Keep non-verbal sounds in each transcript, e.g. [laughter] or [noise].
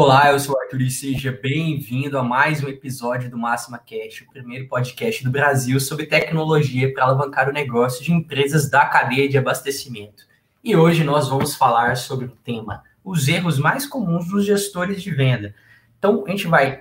Olá, eu sou o Arthur e seja bem-vindo a mais um episódio do Máxima Cash, o primeiro podcast do Brasil sobre tecnologia para alavancar o negócio de empresas da cadeia de abastecimento. E hoje nós vamos falar sobre o tema: os erros mais comuns dos gestores de venda. Então, a gente vai uh,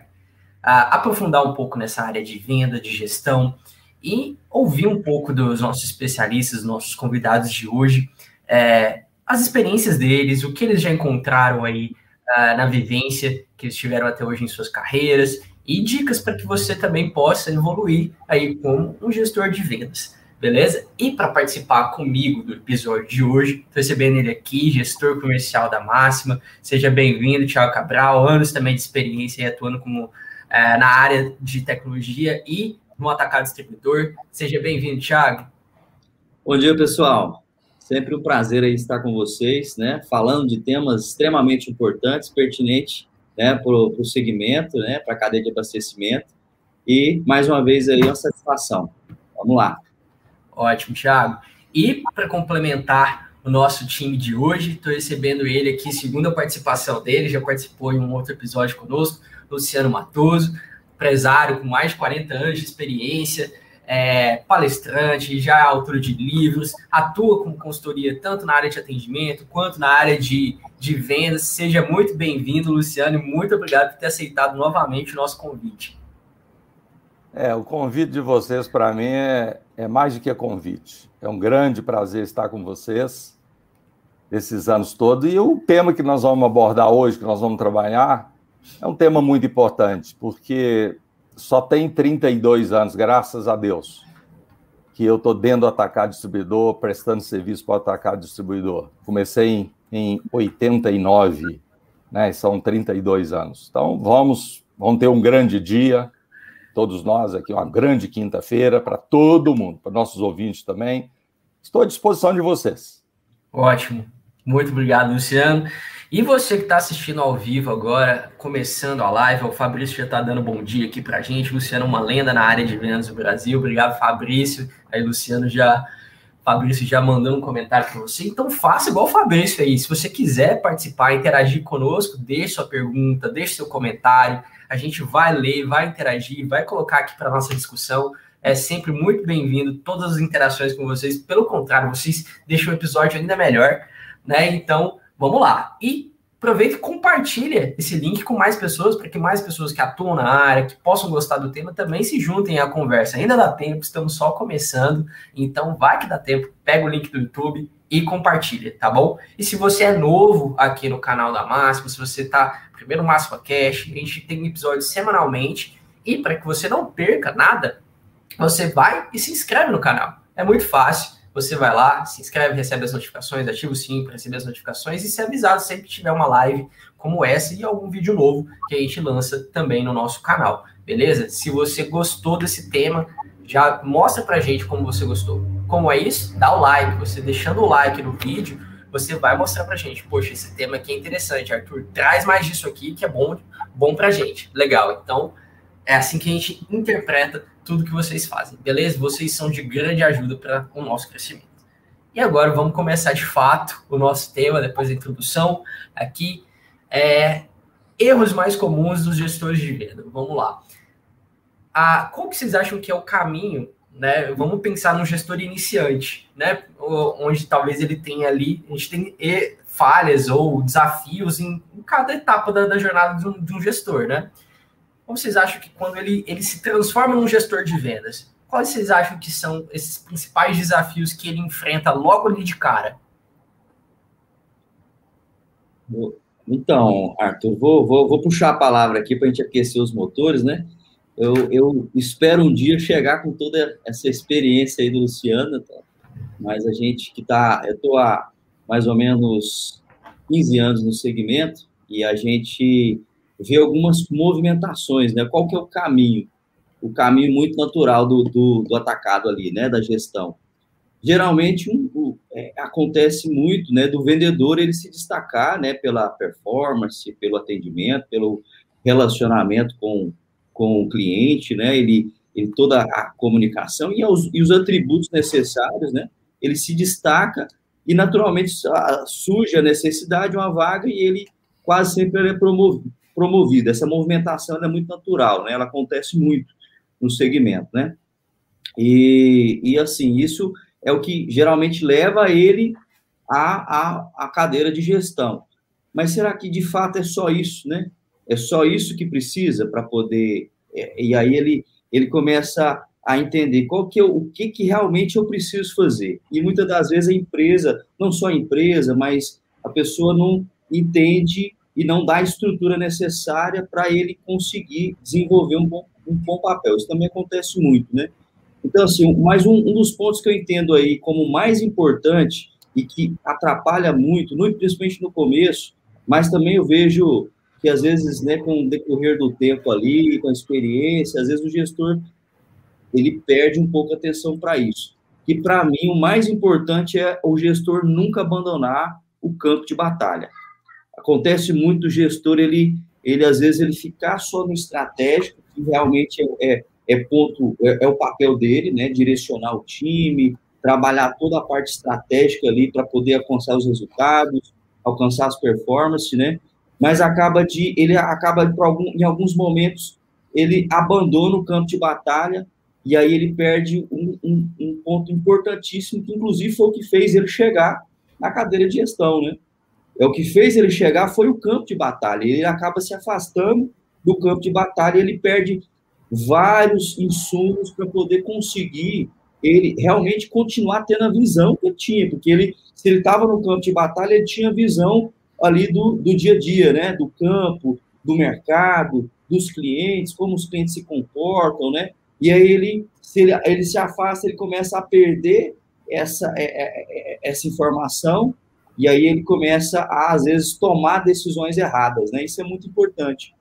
aprofundar um pouco nessa área de venda, de gestão e ouvir um pouco dos nossos especialistas, nossos convidados de hoje, é, as experiências deles, o que eles já encontraram aí uh, na vivência que eles tiveram até hoje em suas carreiras e dicas para que você também possa evoluir aí como um gestor de vendas, beleza? E para participar comigo do episódio de hoje, estou recebendo ele aqui, gestor comercial da Máxima. Seja bem-vindo, Thiago Cabral, anos também de experiência atuando como uh, na área de tecnologia e no atacado distribuidor. Seja bem-vindo, Thiago. Bom dia, pessoal. Sempre um prazer estar com vocês, né? Falando de temas extremamente importantes, pertinentes, né? Para o segmento, né? Para a cadeia de abastecimento. E, mais uma vez, aí, uma satisfação. Vamos lá. Ótimo, Thiago. E, para complementar o nosso time de hoje, estou recebendo ele aqui, segunda participação dele, já participou em um outro episódio conosco, Luciano Matoso, empresário com mais de 40 anos de experiência, é, palestrante, já é autor de livros, atua como consultoria tanto na área de atendimento quanto na área de, de vendas. Seja muito bem-vindo, Luciano, e muito obrigado por ter aceitado novamente o nosso convite. É, o convite de vocês para mim é, é mais do que convite. É um grande prazer estar com vocês esses anos todos. E o tema que nós vamos abordar hoje, que nós vamos trabalhar, é um tema muito importante, porque só tem 32 anos, graças a Deus, que eu estou dentro do atacado distribuidor, prestando serviço para o atacado distribuidor. Comecei em, em 89, né? São 32 anos. Então, vamos, vamos ter um grande dia, todos nós aqui, uma grande quinta-feira para todo mundo, para nossos ouvintes também. Estou à disposição de vocês. Ótimo. Muito obrigado, Luciano. E você que está assistindo ao vivo agora, começando a live, o Fabrício já está dando bom dia aqui para a gente. Luciano, uma lenda na área de vendas do Brasil. Obrigado, Fabrício. Aí, Luciano já. Fabrício já mandando um comentário para você. Então, faça igual o Fabrício aí. Se você quiser participar, interagir conosco, deixe sua pergunta, deixe seu comentário. A gente vai ler, vai interagir, vai colocar aqui para nossa discussão. É sempre muito bem-vindo todas as interações com vocês. Pelo contrário, vocês deixam o episódio ainda melhor, né? Então, Vamos lá. E aproveita e compartilha esse link com mais pessoas, para que mais pessoas que atuam na área, que possam gostar do tema, também se juntem à conversa. Ainda dá tempo, estamos só começando, então vai que dá tempo, pega o link do YouTube e compartilha, tá bom? E se você é novo aqui no canal da Máxima, se você tá primeiro Máxima Cash, a gente tem episódios semanalmente, e para que você não perca nada, você vai e se inscreve no canal. É muito fácil você vai lá, se inscreve, recebe as notificações, ativa o sininho para receber as notificações e ser avisado sempre que tiver uma live como essa e algum vídeo novo que a gente lança também no nosso canal, beleza? Se você gostou desse tema, já mostra pra gente como você gostou. Como é isso? Dá o like, você deixando o like no vídeo, você vai mostrar pra gente, poxa, esse tema aqui é interessante, Arthur, traz mais disso aqui que é bom, bom pra gente. Legal, então é assim que a gente interpreta tudo que vocês fazem, beleza? Vocês são de grande ajuda para o nosso crescimento. E agora vamos começar de fato o nosso tema, depois da introdução aqui, é erros mais comuns dos gestores de venda. Vamos lá. Ah, qual que vocês acham que é o caminho, né? Vamos pensar no gestor iniciante, né? Onde talvez ele tenha ali, a gente tem falhas ou desafios em, em cada etapa da, da jornada de um, de um gestor, né? Como vocês acham que quando ele, ele se transforma num gestor de vendas, quais vocês acham que são esses principais desafios que ele enfrenta logo ali de cara? Então, Arthur, vou, vou, vou puxar a palavra aqui para a gente aquecer os motores, né? Eu, eu, espero um dia chegar com toda essa experiência aí do Luciano, tá? mas a gente que está, eu estou há mais ou menos 15 anos no segmento e a gente ver algumas movimentações, né? Qual que é o caminho? O caminho muito natural do, do, do atacado ali, né? Da gestão. Geralmente um, um, é, acontece muito, né? Do vendedor ele se destacar, né? Pela performance, pelo atendimento, pelo relacionamento com, com o cliente, né? Ele, ele toda a comunicação e os, e os atributos necessários, né? Ele se destaca e naturalmente surge a necessidade, uma vaga e ele quase sempre é promovido, promovido. Essa movimentação é muito natural, né? Ela acontece muito no segmento, né? E, e assim, isso é o que geralmente leva ele à, à, à cadeira de gestão. Mas será que de fato é só isso, né? É só isso que precisa para poder. É, e aí ele, ele começa a entender qual que é, o que, que realmente eu preciso fazer. E muitas das vezes a empresa, não só a empresa, mas a pessoa não entende e não dá a estrutura necessária para ele conseguir desenvolver um bom, um bom papel. Isso também acontece muito, né? Então, assim, mais um, um dos pontos que eu entendo aí como mais importante e que atrapalha muito, principalmente no começo, mas também eu vejo que às vezes, né, com o decorrer do tempo ali, com a experiência, às vezes o gestor ele perde um pouco a atenção para isso. E para mim o mais importante é o gestor nunca abandonar o campo de batalha. Acontece muito o gestor ele ele às vezes ele ficar só no estratégico, que realmente é, é, é ponto é, é o papel dele, né, direcionar o time, trabalhar toda a parte estratégica ali para poder alcançar os resultados, alcançar as performances, né? Mas acaba de ele acaba algum, em alguns momentos ele abandona o campo de batalha e aí ele perde um, um, um, ponto importantíssimo, que inclusive foi o que fez ele chegar na cadeira de gestão, né? É o que fez ele chegar foi o campo de batalha. Ele acaba se afastando do campo de batalha, ele perde vários insumos para poder conseguir ele realmente continuar tendo a visão que ele tinha, porque ele, se ele estava no campo de batalha, ele tinha visão ali do, do dia a dia, né? Do campo, do mercado, dos clientes, como os clientes se comportam, né? E aí ele se, ele, ele se afasta, ele começa a perder essa, é, é, é, essa informação, e aí ele começa a, às vezes, tomar decisões erradas, né? Isso é muito importante.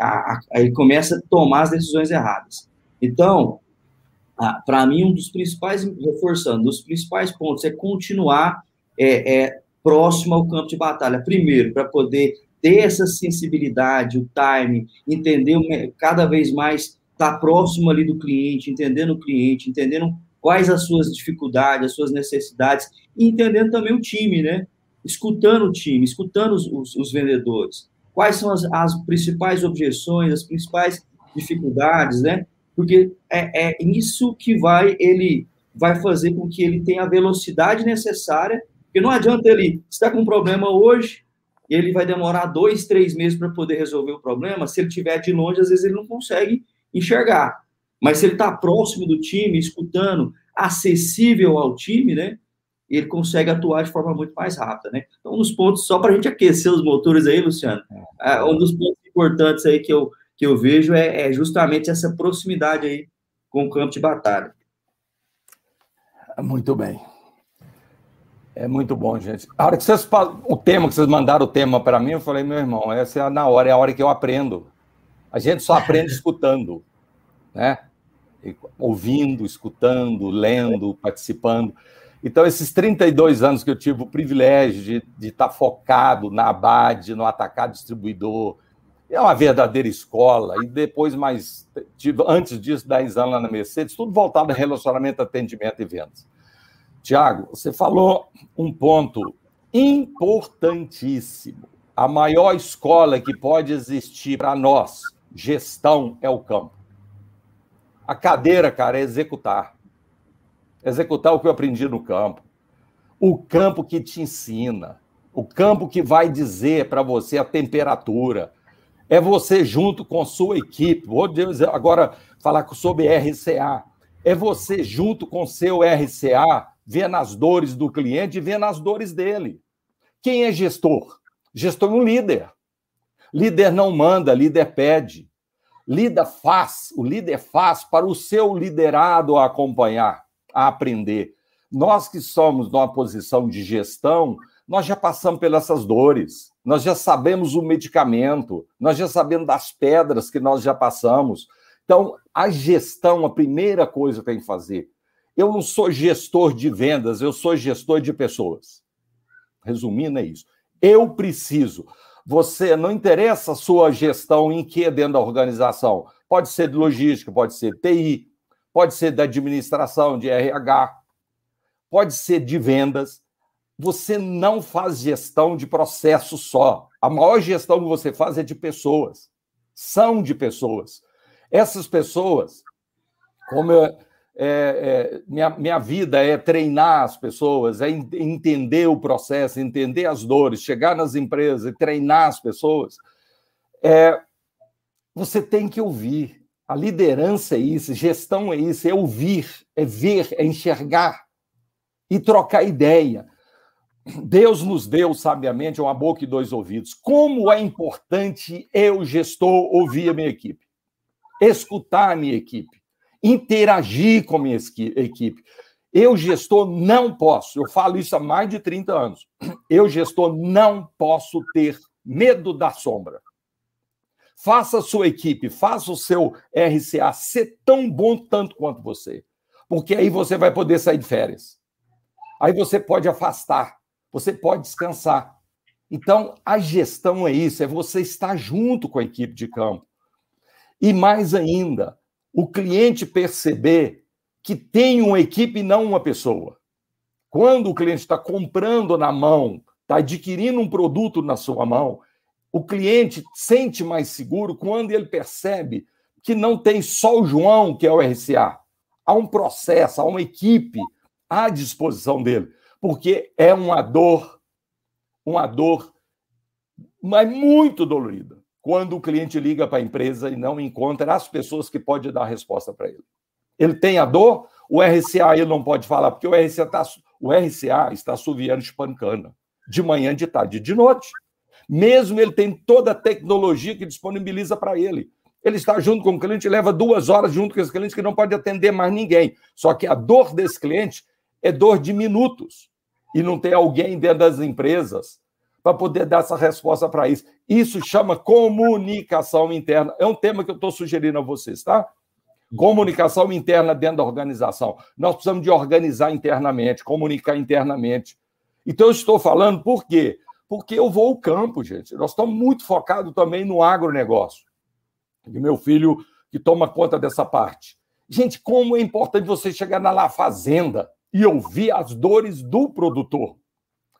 A, a, ele começa a tomar as decisões erradas. Então, para mim, um dos principais, reforçando, dos principais pontos é continuar é, é, próximo ao campo de batalha. Primeiro, para poder ter essa sensibilidade, o time, entender cada vez mais estar tá próximo ali do cliente, entendendo o cliente, entendendo quais as suas dificuldades, as suas necessidades, e entendendo também o time, né? Escutando o time, escutando os, os, os vendedores. Quais são as, as, principais objeções, as principais dificuldades, né? Porque é, é isso que vai ele vai fazer com que ele tenha a velocidade necessária, porque não adianta ele estar com um problema hoje, ele vai demorar dois, três meses para poder resolver o problema. Se ele estiver de longe, às vezes ele não consegue enxergar. Mas se ele está próximo do time, escutando, acessível ao time, né? Ele consegue atuar de forma muito mais rápida, né? Então, um dos pontos, só para a gente aquecer os motores aí, Luciano, é, um dos pontos importantes aí que eu, que eu vejo é, é justamente essa proximidade aí com o campo de batalha. Muito bem. É muito bom, gente. A hora que vocês o tema que vocês mandaram o tema para mim, eu falei, meu irmão, essa é na hora, é a hora que eu aprendo. A gente só aprende [laughs] escutando, né? Ouvindo, escutando, lendo, participando. Então, esses 32 anos que eu tive o privilégio de, de estar focado na ABAD, no atacado distribuidor, é uma verdadeira escola. E depois, mais, tive, antes disso, 10 anos lá na Mercedes, tudo voltado a relacionamento, atendimento e vendas. Tiago, você falou um ponto importantíssimo. A maior escola que pode existir para nós, Gestão é o campo. A cadeira, cara, é executar. Executar o que eu aprendi no campo. O campo que te ensina. O campo que vai dizer para você a temperatura. É você junto com sua equipe. Vou dizer, agora falar sobre RCA. É você junto com seu RCA, vendo as dores do cliente e vendo as dores dele. Quem é gestor? Gestor é um líder. Líder não manda, líder pede. Líder faz, o líder faz para o seu liderado acompanhar, a aprender. Nós que somos numa posição de gestão, nós já passamos pelas essas dores, nós já sabemos o medicamento, nós já sabemos das pedras que nós já passamos. Então, a gestão, a primeira coisa que tem que fazer. Eu não sou gestor de vendas, eu sou gestor de pessoas. Resumindo, é isso. Eu preciso. Você não interessa a sua gestão em que dentro da organização? Pode ser de logística, pode ser TI, pode ser da administração, de RH, pode ser de vendas. você não faz gestão de processo só. A maior gestão que você faz é de pessoas. São de pessoas. Essas pessoas, como eu, é, é, minha, minha vida é treinar as pessoas, é entender o processo, entender as dores, chegar nas empresas e treinar as pessoas. É, você tem que ouvir. A liderança é isso, gestão é isso, é ouvir, é ver, é enxergar e trocar ideia. Deus nos deu, sabiamente, uma boca e dois ouvidos. Como é importante eu, gestor, ouvir a minha equipe, escutar a minha equipe, interagir com a minha equipe. Eu, gestor, não posso, eu falo isso há mais de 30 anos, eu, gestor, não posso ter medo da sombra. Faça a sua equipe, faça o seu RCA ser tão bom tanto quanto você, porque aí você vai poder sair de férias. Aí você pode afastar você pode descansar. Então, a gestão é isso, é você estar junto com a equipe de campo. E mais ainda, o cliente perceber que tem uma equipe e não uma pessoa. Quando o cliente está comprando na mão, está adquirindo um produto na sua mão, o cliente sente mais seguro quando ele percebe que não tem só o João, que é o RCA. Há um processo, há uma equipe à disposição dele porque é uma dor, uma dor, mas muito dolorida, quando o cliente liga para a empresa e não encontra as pessoas que podem dar a resposta para ele. Ele tem a dor, o RCA ele não pode falar, porque o RCA, tá, o RCA está assoviando espancana, de manhã, de tarde, de noite. Mesmo ele tem toda a tecnologia que disponibiliza para ele. Ele está junto com o cliente, leva duas horas junto com esse cliente que não pode atender mais ninguém. Só que a dor desse cliente é dor de minutos e não tem alguém dentro das empresas para poder dar essa resposta para isso. Isso chama comunicação interna. É um tema que eu estou sugerindo a vocês, tá? Comunicação interna dentro da organização. Nós precisamos de organizar internamente, comunicar internamente. Então, eu estou falando por quê? Porque eu vou ao campo, gente. Nós estamos muito focados também no agronegócio. E meu filho que toma conta dessa parte. Gente, como é importante você chegar na lá fazenda e ouvir as dores do produtor.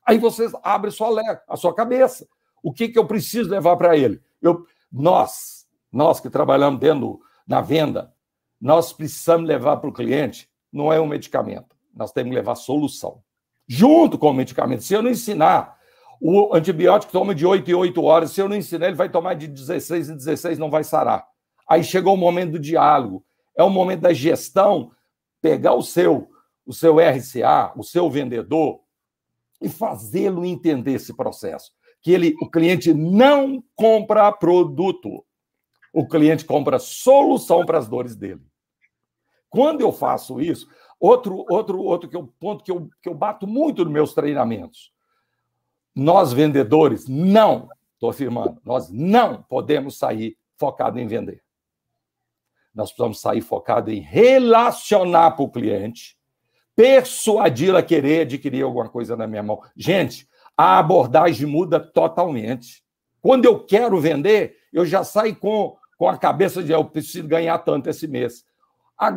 Aí você abre sua, a sua cabeça. O que, que eu preciso levar para ele? Eu, nós, nós que trabalhamos dentro na venda, nós precisamos levar para o cliente, não é um medicamento, nós temos que levar solução. Junto com o medicamento. Se eu não ensinar, o antibiótico toma de 8 em 8 horas, se eu não ensinar, ele vai tomar de 16 em 16, não vai sarar. Aí chegou o momento do diálogo, é o momento da gestão, pegar o seu o seu RCA, o seu vendedor, e fazê-lo entender esse processo. Que ele, o cliente não compra produto, o cliente compra solução para as dores dele. Quando eu faço isso, outro, outro, outro que eu, ponto que eu, que eu bato muito nos meus treinamentos. Nós, vendedores, não, estou afirmando, nós não podemos sair focado em vender. Nós precisamos sair focado em relacionar para o cliente persuadi-la a querer adquirir alguma coisa na minha mão. Gente, a abordagem muda totalmente. Quando eu quero vender, eu já saio com, com a cabeça de eu preciso ganhar tanto esse mês.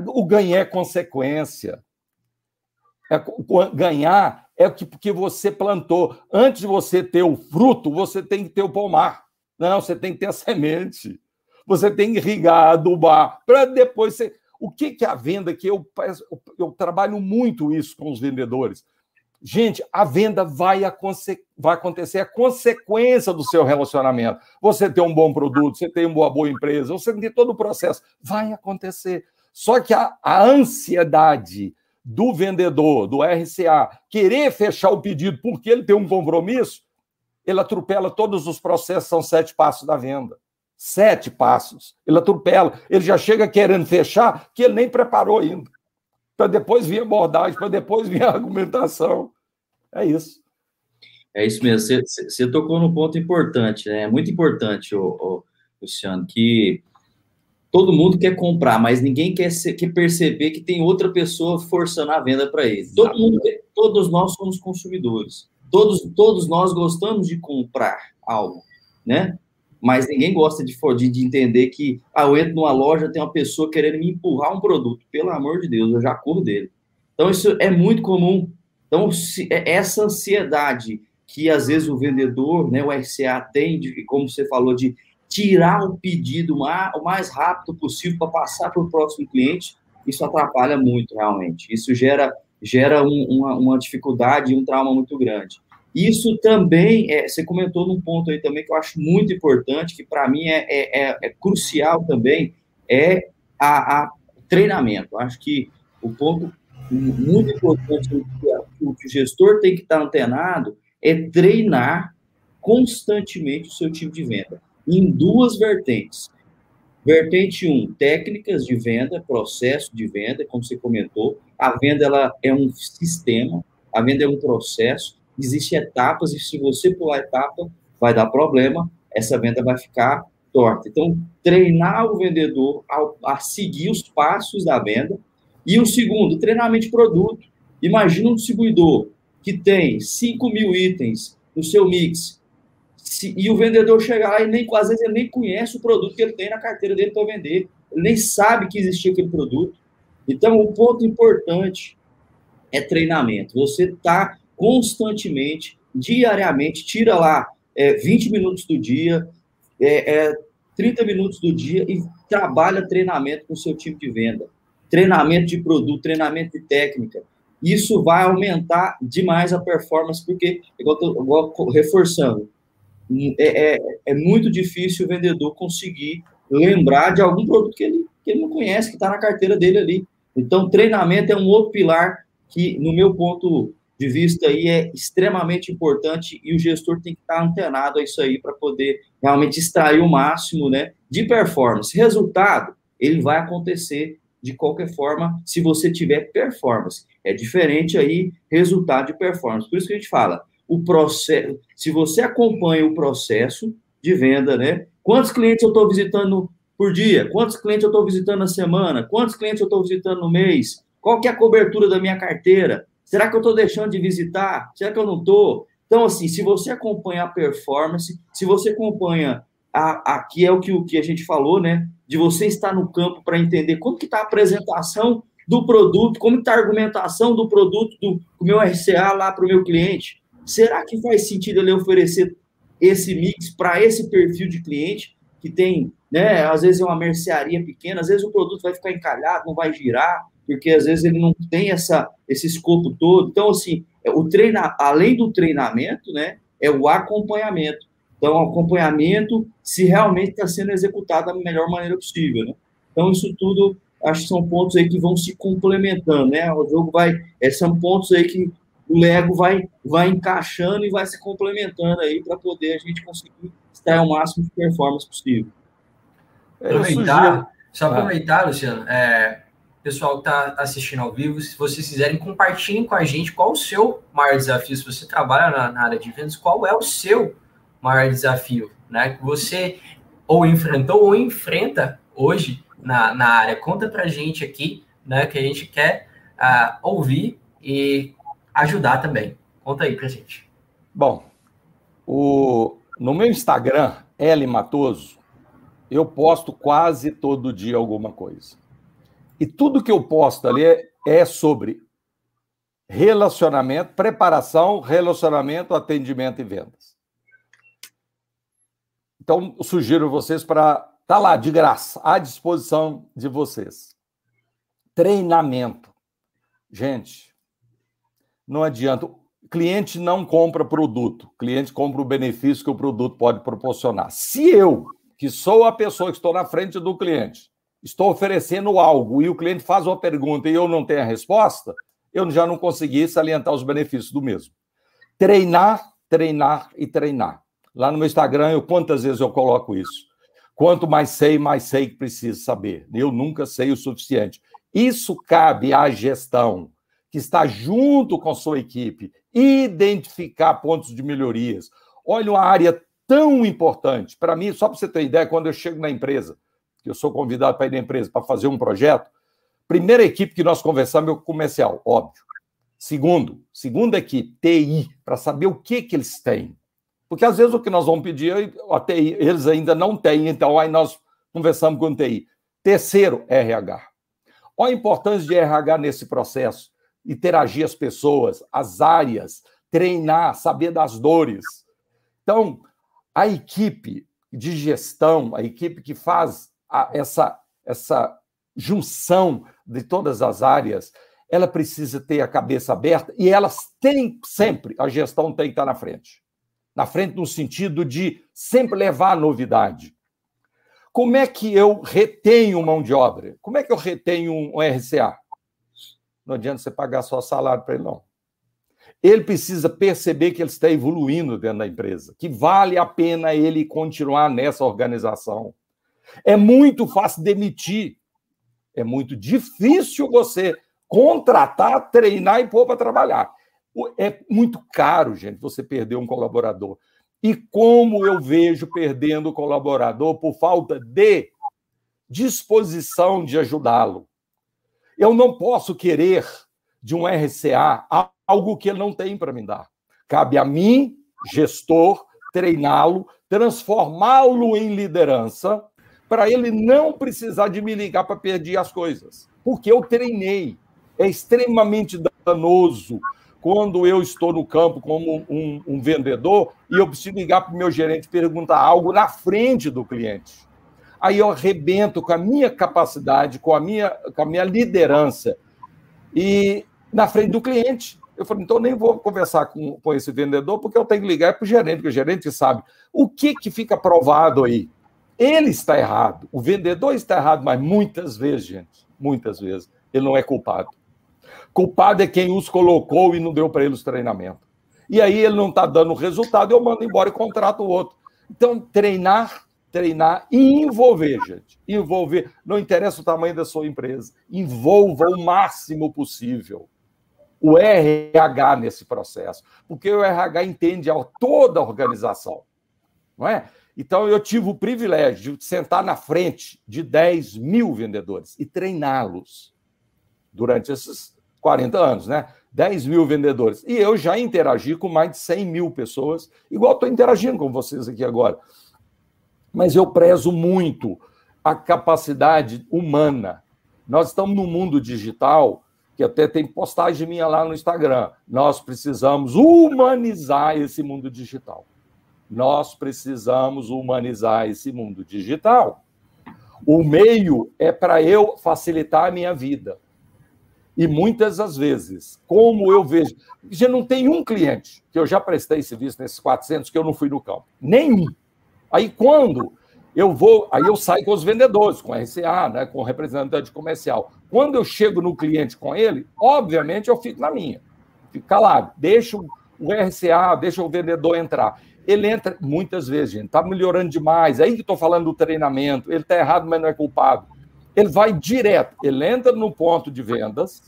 O ganhar é consequência. É, ganhar é que porque você plantou. Antes de você ter o fruto, você tem que ter o pomar. Não, você tem que ter a semente. Você tem que irrigar, adubar, para depois você. O que, que é a venda? Que eu, eu trabalho muito isso com os vendedores. Gente, a venda vai, vai acontecer, é consequência do seu relacionamento. Você tem um bom produto, você tem uma boa empresa, você tem todo o processo. Vai acontecer. Só que a, a ansiedade do vendedor, do RCA, querer fechar o pedido porque ele tem um compromisso, ele atropela todos os processos, são sete passos da venda sete passos. Ele atropela, ele já chega querendo fechar, que ele nem preparou ainda. Para depois vir abordagem, para depois vir [laughs] argumentação. É isso. É isso mesmo. Você, tocou num ponto importante, né? É muito importante, o, o, Luciano, que todo mundo quer comprar, mas ninguém quer, ser, quer perceber que tem outra pessoa forçando a venda para ele. Todo mundo, todos nós somos consumidores. Todos, todos nós gostamos de comprar algo, né? mas ninguém gosta de, de, de entender que, ah, eu entro numa loja, tem uma pessoa querendo me empurrar um produto. Pelo amor de Deus, eu já corro dele. Então, isso é muito comum. Então, se, é, essa ansiedade que às vezes o vendedor, né, o RCA tem, de, como você falou, de tirar o pedido o mais rápido possível para passar para o próximo cliente, isso atrapalha muito, realmente. Isso gera, gera um, uma, uma dificuldade e um trauma muito grande. Isso também, é, você comentou num ponto aí também que eu acho muito importante, que para mim é, é, é, é, crucial também, é a, a treinamento. Eu acho que o ponto muito importante que o gestor tem que estar antenado é treinar constantemente o seu time de venda em duas vertentes. Vertente 1, um, técnicas de venda, processo de venda, como você comentou. A venda ela é um sistema, a venda é um processo, existem etapas, e se você pular etapa, vai dar problema, essa venda vai ficar torta. Então, treinar o vendedor a, a seguir os passos da venda. E o segundo, treinamento de produto. Imagina um distribuidor que tem 5 mil itens no seu mix, se, e o vendedor chega lá e nem, às vezes ele nem conhece o produto que ele tem na carteira dele para vender, ele nem sabe que existia aquele produto. Então, o um ponto importante é treinamento. Você está constantemente, diariamente, tira lá é, 20 minutos do dia, é, é, 30 minutos do dia e trabalha treinamento com o seu time de venda. Treinamento de produto, treinamento de técnica isso vai aumentar demais a performance, porque, igual, tô, igual reforçando, é, é, é, muito difícil o vendedor conseguir lembrar de algum produto que ele, que ele não conhece, que está na carteira dele ali. Então, treinamento é um outro pilar que, no meu ponto de vista, aí é extremamente importante e o gestor tem que estar antenado a isso aí para poder realmente extrair o máximo né, de performance. Resultado, ele vai acontecer de qualquer forma, se você tiver performance. É diferente aí resultado de performance. Por isso que a gente fala, o processo, se você acompanha o processo de venda, né? Quantos clientes eu estou visitando por dia? Quantos clientes eu estou visitando na semana? Quantos clientes eu estou visitando no mês? Qual que é a cobertura da minha carteira? Será que eu estou deixando de visitar? Será que eu não estou? Então, assim, se você acompanha a performance, se você acompanha a, aqui é o que, o que a gente falou, né? De você estar no campo para entender como que está a apresentação do produto, como está a argumentação do produto do, do meu RCA lá para o meu cliente. Será que faz sentido ele oferecer esse mix para esse perfil de cliente que tem, né? Às vezes é uma mercearia pequena, às vezes o produto vai ficar encalhado, não vai girar, porque às vezes ele não tem essa, esse escopo todo. Então, assim, o treina, além do treinamento, né? É o acompanhamento. Então, acompanhamento se realmente está sendo executado da melhor maneira possível. Né? Então, isso tudo, acho que são pontos aí que vão se complementando, né? O jogo vai, é, são pontos aí que o Lego vai, vai encaixando e vai se complementando aí para poder a gente conseguir extrair o máximo de performance possível. Aproveitar, só ah. aproveitar, ah. Luciano, é, pessoal que está assistindo ao vivo, se vocês quiserem, compartilhem com a gente qual o seu maior desafio, se você trabalha na, na área de vendas, qual é o seu maior desafio, né? Que você ou enfrentou ou enfrenta hoje na, na área. Conta para gente aqui, né? Que a gente quer uh, ouvir e ajudar também. Conta aí para gente. Bom, o, no meu Instagram, L Matoso, eu posto quase todo dia alguma coisa. E tudo que eu posto ali é, é sobre relacionamento, preparação, relacionamento, atendimento e vendas. Então, sugiro vocês para tá lá de graça, à disposição de vocês. Treinamento. Gente, não adianta. Cliente não compra produto, cliente compra o benefício que o produto pode proporcionar. Se eu, que sou a pessoa que estou na frente do cliente, estou oferecendo algo e o cliente faz uma pergunta e eu não tenho a resposta, eu já não consegui salientar os benefícios do mesmo. Treinar, treinar e treinar. Lá no meu Instagram, eu quantas vezes eu coloco isso? Quanto mais sei, mais sei que preciso saber. Eu nunca sei o suficiente. Isso cabe à gestão, que está junto com a sua equipe, identificar pontos de melhorias. Olha, uma área tão importante. Para mim, só para você ter ideia, quando eu chego na empresa, que eu sou convidado para ir na empresa para fazer um projeto, primeira equipe que nós conversamos é o comercial, óbvio. Segundo, segunda equipe, TI, para saber o que, que eles têm. Porque às vezes o que nós vamos pedir, até eles ainda não têm, então aí nós conversamos com o TI. Terceiro, RH. Olha a importância de RH nesse processo. Interagir as pessoas, as áreas, treinar, saber das dores. Então, a equipe de gestão, a equipe que faz a, essa, essa junção de todas as áreas, ela precisa ter a cabeça aberta e elas têm sempre, a gestão tem que estar na frente. Na frente no sentido de sempre levar a novidade. Como é que eu retenho mão de obra? Como é que eu retenho um RCA? Não adianta você pagar só salário para ele, não. Ele precisa perceber que ele está evoluindo dentro da empresa, que vale a pena ele continuar nessa organização. É muito fácil demitir, é muito difícil você contratar, treinar e pôr para trabalhar. É muito caro, gente, você perder um colaborador. E como eu vejo perdendo o colaborador por falta de disposição de ajudá-lo. Eu não posso querer de um RCA algo que ele não tem para me dar. Cabe a mim, gestor, treiná-lo, transformá-lo em liderança, para ele não precisar de me ligar para pedir as coisas. Porque eu treinei. É extremamente danoso quando eu estou no campo como um, um vendedor e eu preciso ligar para o meu gerente perguntar algo na frente do cliente. Aí eu arrebento com a minha capacidade, com a minha, com a minha liderança e na frente do cliente. Eu falei, então nem vou conversar com, com esse vendedor, porque eu tenho que ligar para o gerente, porque o gerente sabe. O que, que fica provado aí? Ele está errado, o vendedor está errado, mas muitas vezes, gente, muitas vezes, ele não é culpado. Culpado é quem os colocou e não deu para eles treinamento. E aí ele não está dando resultado, eu mando embora e contrato o outro. Então, treinar, treinar e envolver, gente. Envolver. Não interessa o tamanho da sua empresa. Envolva o máximo possível o RH nesse processo, porque o RH entende toda a organização, não é? Então, eu tive o privilégio de sentar na frente de 10 mil vendedores e treiná-los durante esses 40 anos, né? 10 mil vendedores. E eu já interagi com mais de 100 mil pessoas, igual estou interagindo com vocês aqui agora. Mas eu prezo muito a capacidade humana. Nós estamos no mundo digital que até tem postagem minha lá no Instagram. Nós precisamos humanizar esse mundo digital. Nós precisamos humanizar esse mundo digital. O meio é para eu facilitar a minha vida. E muitas das vezes, como eu vejo, já não tem um cliente que eu já prestei serviço nesses 400 que eu não fui no campo. Nenhum. Aí quando eu vou, aí eu saio com os vendedores, com RCA, né, com o representante comercial. Quando eu chego no cliente com ele, obviamente eu fico na minha. Fico calado, deixo o RCA, deixa o vendedor entrar. Ele entra muitas vezes, gente, está melhorando demais. Aí que estou falando do treinamento, ele está errado, mas não é culpado. Ele vai direto, ele entra no ponto de vendas,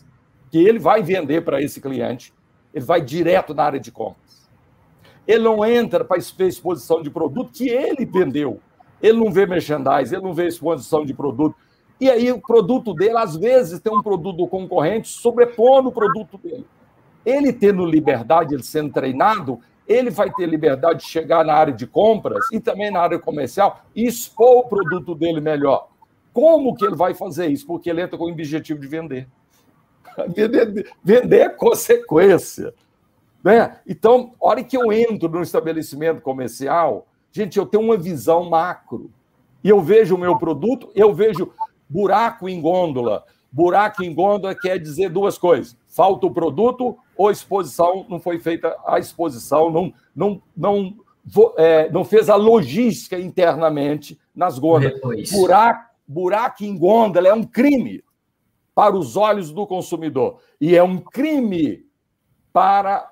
que ele vai vender para esse cliente, ele vai direto na área de compras. Ele não entra para exposição de produto que ele vendeu ele não vê merchandising, ele não vê exposição de produto. E aí o produto dele, às vezes, tem um produto do concorrente sobrepondo o produto dele. Ele tendo liberdade, ele sendo treinado, ele vai ter liberdade de chegar na área de compras e também na área comercial e expor o produto dele melhor. Como que ele vai fazer isso? Porque ele entra com o objetivo de vender. [laughs] Vender, vender é consequência. Né? Então, a hora que eu entro no estabelecimento comercial, Gente, eu tenho uma visão macro. E eu vejo o meu produto, eu vejo buraco em gôndola. Buraco em gôndola quer dizer duas coisas: falta o produto ou a exposição não foi feita a exposição, não, não, não, é, não fez a logística internamente nas gôndolas. Buraco, buraco em gôndola é um crime para os olhos do consumidor e é um crime para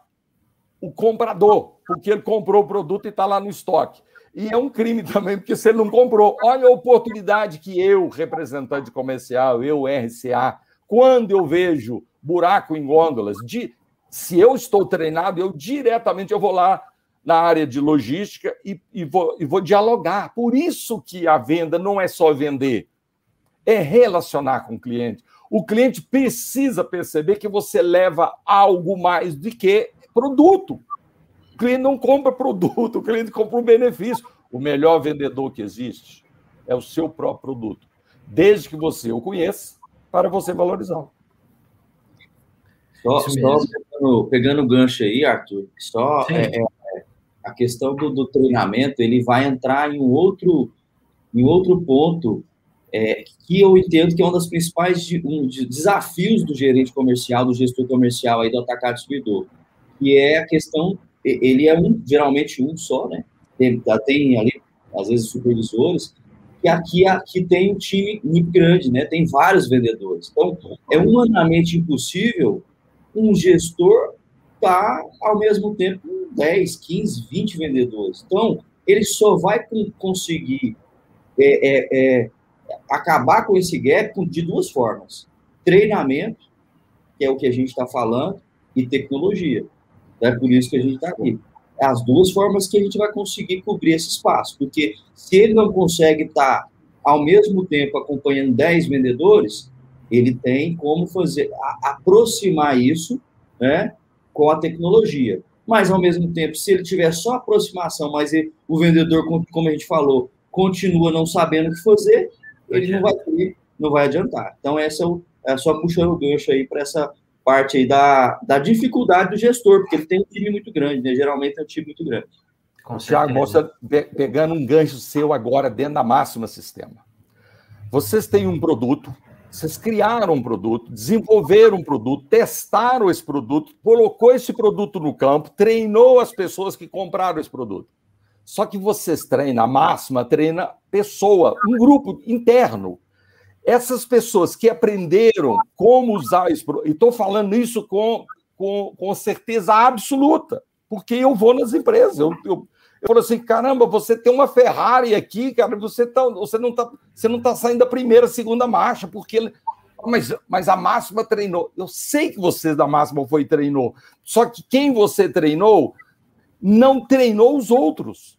o comprador, porque ele comprou o produto e está lá no estoque. E é um crime [laughs] também, porque se ele não comprou. Olha a oportunidade que eu, representante comercial, eu, RCA, quando eu vejo buraco em gôndolas, de, se eu estou treinado, eu diretamente eu vou lá na área de logística e, e, vou, e vou dialogar. Por isso que a venda não é só vender, é relacionar com o cliente. O cliente precisa perceber que você leva algo mais do que produto. O cliente não compra produto, o cliente compra um benefício. O melhor vendedor que existe é o seu próprio produto, desde que você o conheça, para você valorizá-lo. Só, só pegando, pegando o gancho aí, Arthur, só é, é, a questão do, do, treinamento, ele vai entrar em um outro, em outro ponto é, que eu entendo que é um dos principais de, um, de desafios do gerente comercial, do gestor comercial aí do atacado distribuidor, que é a questão, ele é um, geralmente um só, né? Tem, tem ali, às vezes, supervisores, que aqui, aqui tem um time grande, né? Tem vários vendedores. Então, é humanamente impossível um gestor estar, tá, ao mesmo tempo, com 10, 15, 20 vendedores. Então, ele só vai conseguir é, é, é, acabar com esse gap de duas formas. Treinamento, que é o que a gente está falando, e tecnologia. É por isso que a gente está aqui. É as duas formas que a gente vai conseguir cobrir esse espaço. Porque se ele não consegue estar, tá, ao mesmo tempo, acompanhando 10 vendedores, ele tem como fazer, a, aproximar isso né, com a tecnologia. Mas, ao mesmo tempo, se ele tiver só aproximação, mas ele, o vendedor, como a gente falou, continua não sabendo o que fazer, ele não vai ter, não vai adiantar. Então, essa é, é só puxando o gancho aí para essa parte aí da, da dificuldade do gestor, porque ele tem um time muito grande, né? Geralmente é um time muito grande. Tiago, mostra, pegando um gancho seu agora dentro da máxima sistema. Vocês têm um produto, vocês criaram um produto, desenvolveram um produto, testaram esse produto, colocou esse produto no campo, treinou as pessoas que compraram esse produto. Só que vocês treinam, a máxima treina pessoa, um grupo interno. Essas pessoas que aprenderam como usar produto, e estou falando isso com, com, com certeza absoluta, porque eu vou nas empresas, eu, eu, eu falo assim, caramba, você tem uma Ferrari aqui, cara, você, tá, você não está você não tá saindo da primeira, segunda marcha, porque mas, mas a máxima treinou. Eu sei que você da máxima foi treinou. Só que quem você treinou não treinou os outros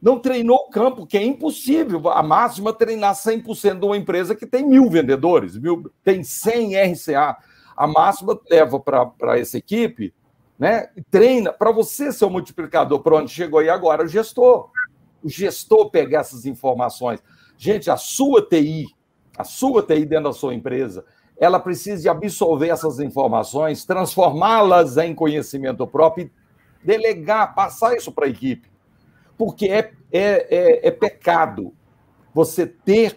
não treinou o campo, que é impossível. A máxima treinar 100% de uma empresa que tem mil vendedores, mil, tem 100 RCA. A máxima leva para essa equipe, né? treina. Para você ser o multiplicador, para onde chegou aí agora, o gestor. O gestor pegar essas informações. Gente, a sua TI, a sua TI dentro da sua empresa, ela precisa de absorver essas informações, transformá-las em conhecimento próprio e delegar, passar isso para a equipe porque é, é, é, é pecado você ter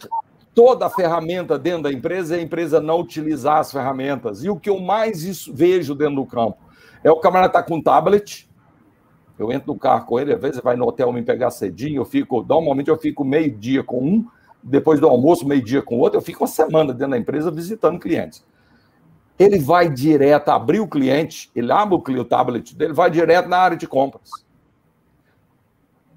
toda a ferramenta dentro da empresa e a empresa não utilizar as ferramentas. E o que eu mais vejo dentro do campo é o camarada tá com um tablet, eu entro no carro com ele, às vezes vai no hotel me pegar cedinho, eu fico, normalmente eu fico meio dia com um, depois do almoço, meio dia com outro, eu fico uma semana dentro da empresa visitando clientes. Ele vai direto abrir o cliente, ele abre o tablet dele, vai direto na área de compras.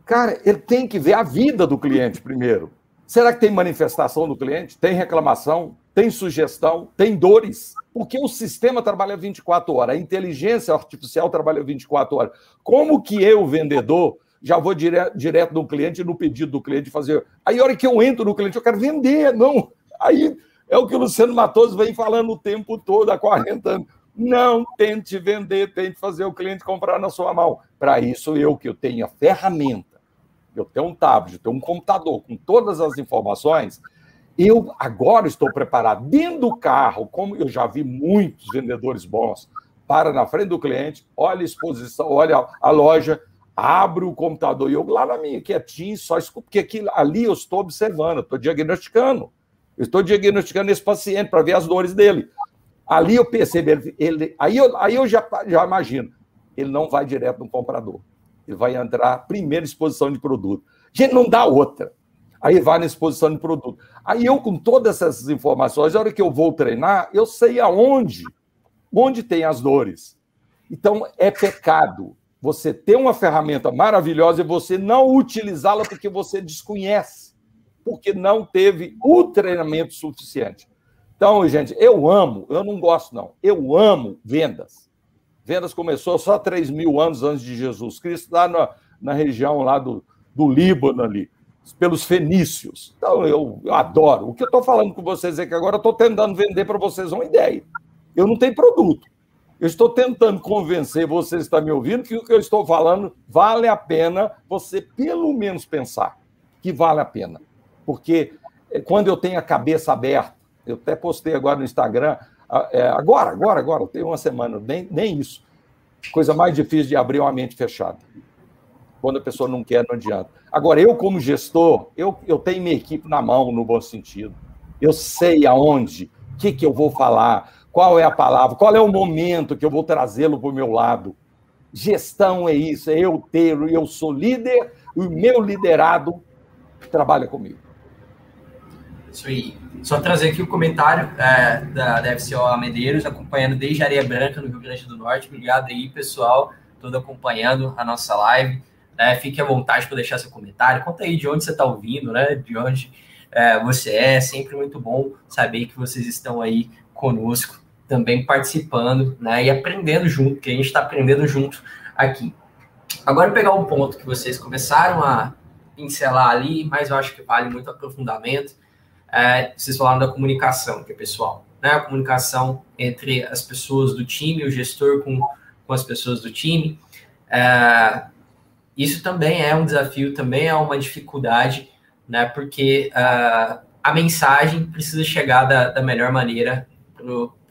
Cara, ele tem que ver a vida do cliente primeiro. Será que tem manifestação do cliente? Tem reclamação? Tem sugestão? Tem dores? Porque o sistema trabalha 24 horas, a inteligência artificial trabalha 24 horas. Como que eu, vendedor, já vou dire direto no cliente, no pedido do cliente, fazer. Aí, a hora que eu entro no cliente, eu quero vender. Não. Aí é o que o Luciano Matoso vem falando o tempo todo, há 40 anos. Não tente vender, tente fazer o cliente comprar na sua mão. Para isso, eu que eu tenho a ferramenta eu tenho um tablet, eu tenho um computador com todas as informações, eu agora estou preparado dentro do carro, como eu já vi muitos vendedores bons, para na frente do cliente, olha a exposição, olha a loja, abre o computador e eu lá na minha, quietinho, só escuto, porque aqui, ali eu estou observando, estou diagnosticando. Eu estou diagnosticando esse paciente para ver as dores dele. Ali eu percebo, ele, ele aí, eu, aí eu já, já imagino, ele não vai direto no comprador. Ele vai entrar primeira exposição de produto. Gente, não dá outra. Aí vai na exposição de produto. Aí eu, com todas essas informações, a hora que eu vou treinar, eu sei aonde, onde tem as dores. Então, é pecado você ter uma ferramenta maravilhosa e você não utilizá-la porque você desconhece, porque não teve o treinamento suficiente. Então, gente, eu amo, eu não gosto, não. Eu amo vendas. Vendas começou só 3 mil anos antes de Jesus Cristo, lá na, na região lá do, do Líbano ali, pelos fenícios. Então, eu, eu adoro. O que eu estou falando com vocês é que agora eu estou tentando vender para vocês uma ideia. Eu não tenho produto. Eu estou tentando convencer vocês que estão me ouvindo que o que eu estou falando vale a pena você, pelo menos, pensar que vale a pena. Porque eh, quando eu tenho a cabeça aberta, eu até postei agora no Instagram, É, agora, agora, agora, tem uma semana, nem, nem isso. Coisa mais difícil de abrir uma mente fechada. Quando a pessoa não quer, não adianta. Agora, eu, como gestor, eu, eu tenho minha equipe na mão, no bom sentido. Eu sei aonde, o que, que eu vou falar, qual é a palavra, qual é o momento que eu vou trazê-lo para o meu lado. Gestão é isso, é eu ter, eu sou líder, o meu liderado trabalha comigo. Isso aí. Só trazer aqui o comentário é, da, da FCO Medeiros, acompanhando desde Areia Branca, no Rio Grande do Norte. Obrigado aí, pessoal, todo acompanhando a nossa live. É, fique à vontade para deixar seu comentário. Conta aí de onde você está ouvindo, né? De onde é, você é. Sempre muito bom saber que vocês estão aí conosco, também participando, né? E aprendendo junto, que a gente está aprendendo junto aqui. Agora pegar um ponto que vocês começaram a pincelar ali, mas eu acho que vale muito aprofundamento é, vocês falaram da comunicação, que é pessoal, né? A comunicação entre as pessoas do time, o gestor com, com as pessoas do time. É, isso também é um desafio, também é uma dificuldade, né? Porque uh, a mensagem precisa chegar da, da melhor maneira para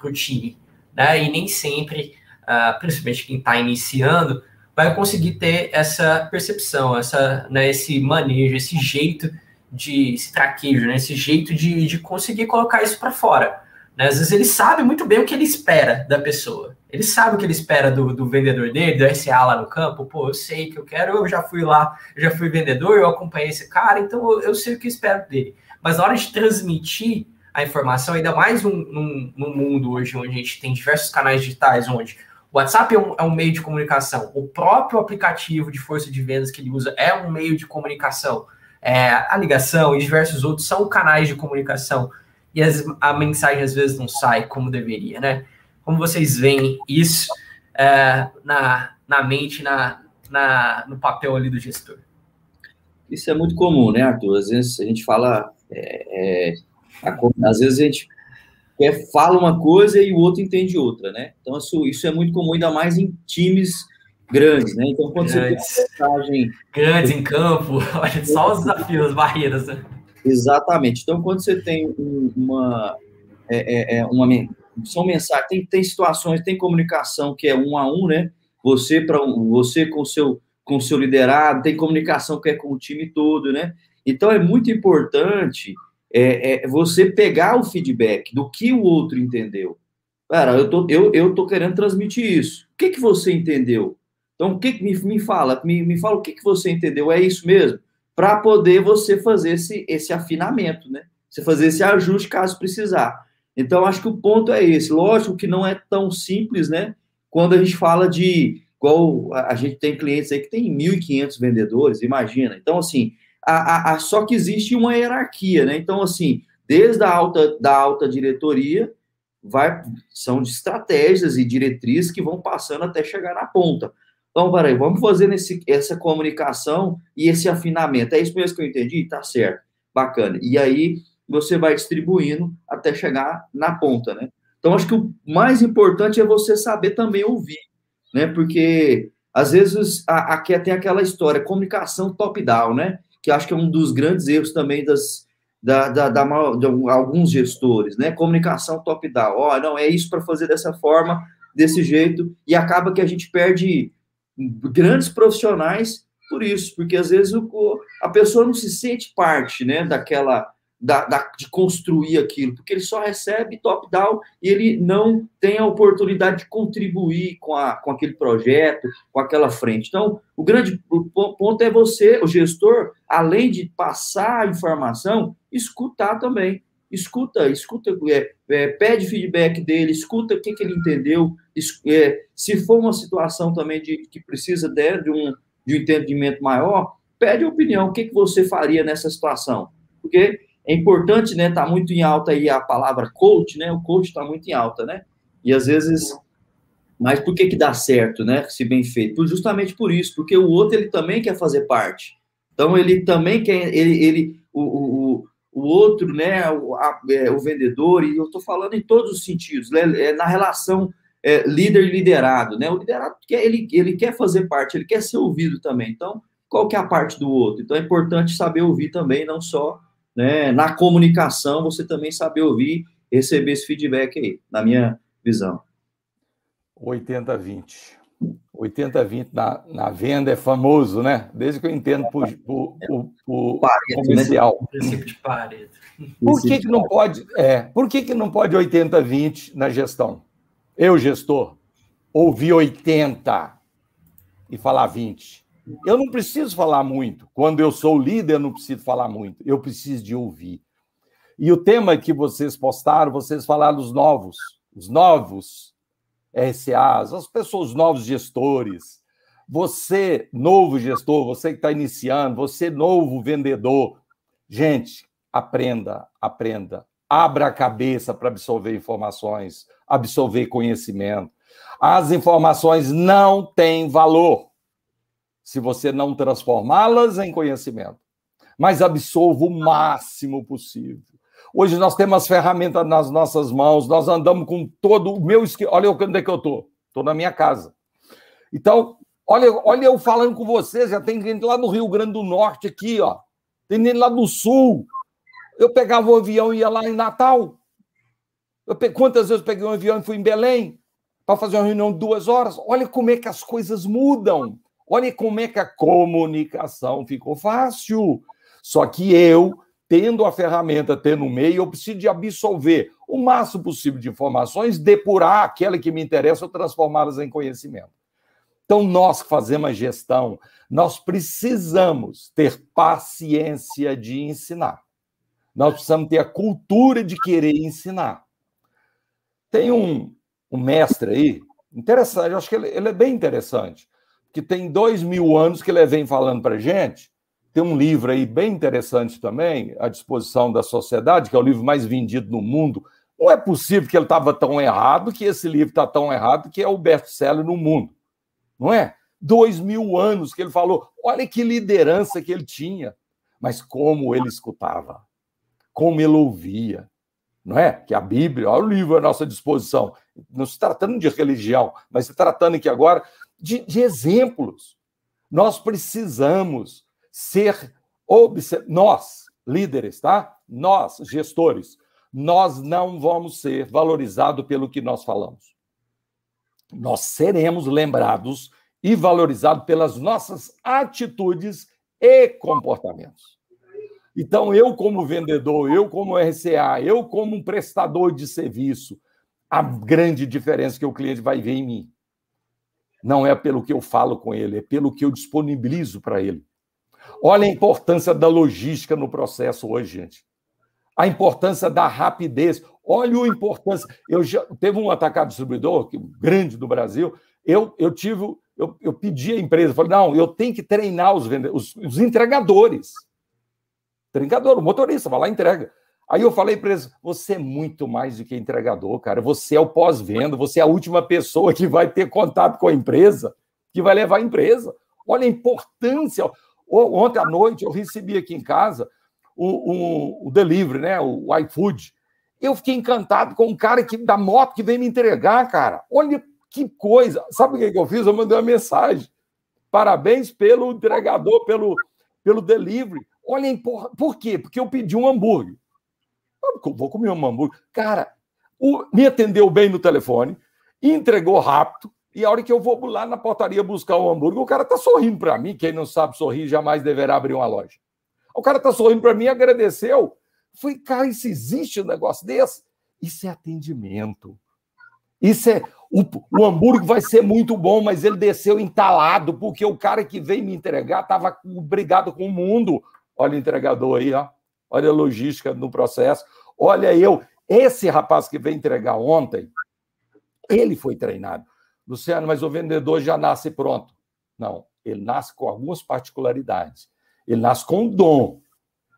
o time, né? E nem sempre, uh, principalmente quem está iniciando, vai conseguir ter essa percepção, essa, né, esse manejo, esse jeito de esse traquejo, né? Esse jeito de, de conseguir colocar isso para fora. Né? Às vezes ele sabe muito bem o que ele espera da pessoa. Ele sabe o que ele espera do, do vendedor dele, do SA lá no campo. Pô, eu sei que eu quero, eu já fui lá, já fui vendedor, eu acompanhei esse cara, então eu, eu sei o que eu espero dele. Mas na hora de transmitir a informação, ainda mais num, num, num, mundo hoje onde a gente tem diversos canais digitais, onde o WhatsApp é um, é um, meio de comunicação, o próprio aplicativo de força de vendas que ele usa é um meio de comunicação é, a ligação e diversos outros são canais de comunicação e as, a mensagem às vezes não sai como deveria, né? Como vocês veem isso é, na, na mente, na, na, no papel ali do gestor? Isso é muito comum, né, Arthur? Às vezes a gente fala, é, é, às vezes a gente fala uma coisa e o outro entende outra, né? Então isso, isso é muito comum, ainda mais em times grandes, né? Então, quando grandes. você tem uma mensagem. Grandes em campo, [laughs] olha só os desafios, as barreiras, né? Exatamente. Então, quando você tem uma. É, é, é uma são mensagens, tem, tem situações, tem comunicação que é um a um, né? Você para você com seu com seu liderado, tem comunicação que é com o time todo, né? Então é muito importante é, é, você pegar o feedback do que o outro entendeu. Cara, eu tô, eu, eu tô querendo transmitir isso. O que, que você entendeu? Então, o que me, me fala? Me, me fala o que, que você entendeu? É isso mesmo? Para poder você fazer esse, esse afinamento, né? Você fazer esse ajuste caso precisar. Então, acho que o ponto é esse. Lógico que não é tão simples, né? Quando a gente fala de. A gente tem clientes aí que tem 1.500 vendedores, imagina. Então, assim, a, a, a, só que existe uma hierarquia, né? Então, assim, desde a alta, da alta diretoria, vai, são estratégias e diretrizes que vão passando até chegar na ponta. Então, peraí, vamos fazer essa comunicação e esse afinamento. É isso mesmo que eu entendi? Tá certo, bacana. E aí você vai distribuindo até chegar na ponta, né? Então, acho que o mais importante é você saber também ouvir, né? Porque às vezes aqui tem aquela história, comunicação top-down, né? Que acho que é um dos grandes erros também das, da, da, da, de alguns gestores, né? Comunicação top-down. Ó, oh, não, é isso para fazer dessa forma, desse jeito, e acaba que a gente perde grandes profissionais por isso, porque às vezes o, a pessoa não se sente parte, né, daquela da, da, de construir aquilo, porque ele só recebe top-down e ele não tem a oportunidade de contribuir com, a, com aquele projeto, com aquela frente. Então, o grande ponto é você, o gestor, além de passar a informação, escutar também escuta, escuta, é, é, pede feedback dele, escuta o que, que ele entendeu, é, se for uma situação também de que precisa de, de, um, de um entendimento maior, pede opinião, o que, que você faria nessa situação? Porque é importante, né, tá muito em alta aí a palavra coach, né, o coach está muito em alta, né, e às vezes, mas por que que dá certo, né, se bem feito? Justamente por isso, porque o outro, ele também quer fazer parte, então ele também quer, ele, ele o, o, o outro, né, o, a, é, o vendedor, e eu estou falando em todos os sentidos, né, é na relação é, líder liderado, né, o liderado quer, ele, ele quer fazer parte, ele quer ser ouvido também, então, qual que é a parte do outro? Então, é importante saber ouvir também, não só né, na comunicação, você também saber ouvir receber esse feedback aí, na minha visão. 80-20. 80-20 na, na venda é famoso, né? Desde que eu entendo por, por, por, por Pareto, comercial. Né? Princípio de Pareto. Por que, que não pode, é, por que, que não pode 80-20 na gestão? Eu, gestor, ouvi 80 e falar 20. Eu não preciso falar muito. Quando eu sou líder, eu não preciso falar muito. Eu preciso de ouvir. E o tema que vocês postaram, vocês falaram dos novos, os novos RCAs, as pessoas, novos gestores. Você, novo gestor, você que está iniciando, você, novo vendedor. Gente, aprenda, aprenda. Abra a cabeça para absorver informações, absorver conhecimento. As informações não têm valor se você não transformá-las em conhecimento. Mas absorva o máximo possível. Hoje nós temos as ferramentas nas nossas mãos, nós andamos com todo o meu. Olha onde é que eu estou. Estou na minha casa. Então, olha, olha eu falando com vocês, já tem gente lá no Rio Grande do Norte, aqui, ó. Tem gente lá do Sul. Eu pegava o um avião e ia lá em Natal. Eu pe... Quantas vezes eu peguei um avião e fui em Belém para fazer uma reunião de duas horas? Olha como é que as coisas mudam. Olha como é que a comunicação ficou fácil. Só que eu tendo a ferramenta, tendo o meio, eu preciso de absolver o máximo possível de informações, depurar aquela que me interessa ou transformá-las em conhecimento. Então, nós que fazemos a gestão, nós precisamos ter paciência de ensinar. Nós precisamos ter a cultura de querer ensinar. Tem um, um mestre aí, interessante, eu acho que ele, ele é bem interessante, que tem dois mil anos que ele vem falando para gente, tem um livro aí bem interessante também, à disposição da sociedade, que é o livro mais vendido no mundo. Não é possível que ele estava tão errado, que esse livro está tão errado, que é o best-seller no mundo. Não é? Dois mil anos que ele falou. Olha que liderança que ele tinha. Mas como ele escutava, como ele ouvia. Não é? Que a Bíblia, olha o livro à nossa disposição. Não se tratando de religião, mas se tratando aqui agora de, de exemplos. Nós precisamos ser nós, líderes, tá? Nós, gestores, nós não vamos ser valorizados pelo que nós falamos. Nós seremos lembrados e valorizados pelas nossas atitudes e comportamentos. Então, eu, como vendedor, eu, como RCA, eu, como um prestador de serviço, a grande diferença que o cliente vai ver em mim não é pelo que eu falo com ele, é pelo que eu disponibilizo para ele. Olha a importância da logística no processo hoje, gente. A importância da rapidez. Olha a importância. Eu já teve um atacado distribuidor grande do Brasil. Eu, eu tive, eu, eu pedi à empresa, falei, não, eu tenho que treinar os, os, os entregadores. Entregador, o motorista, vai lá e entrega. Aí eu falei para eles: você é muito mais do que entregador, cara. Você é o pós-venda, você é a última pessoa que vai ter contato com a empresa, que vai levar a empresa. Olha a importância. Ontem à noite eu recebi aqui em casa o, o, o delivery, né? O iFood. Eu fiquei encantado com um cara que, da moto que veio me entregar, cara. Olha que coisa. Sabe o que eu fiz? Eu mandei uma mensagem. Parabéns pelo entregador, pelo, pelo delivery. Olha, por quê? Porque eu pedi um hambúrguer. Eu vou comer um hambúrguer. Cara, o, me atendeu bem no telefone, entregou rápido, e a hora que eu vou lá na portaria buscar o hambúrguer, o cara tá sorrindo para mim. Quem não sabe sorrir jamais deverá abrir uma loja. O cara tá sorrindo para mim, agradeceu. Fui, cara, isso existe um negócio desse? Isso é atendimento. Isso é. O, o hambúrguer vai ser muito bom, mas ele desceu entalado, porque o cara que veio me entregar estava brigado com o mundo. Olha o entregador aí, ó. Olha a logística no processo. Olha eu. Esse rapaz que veio entregar ontem, ele foi treinado. Luciano, mas o vendedor já nasce pronto. Não, ele nasce com algumas particularidades. Ele nasce com dom,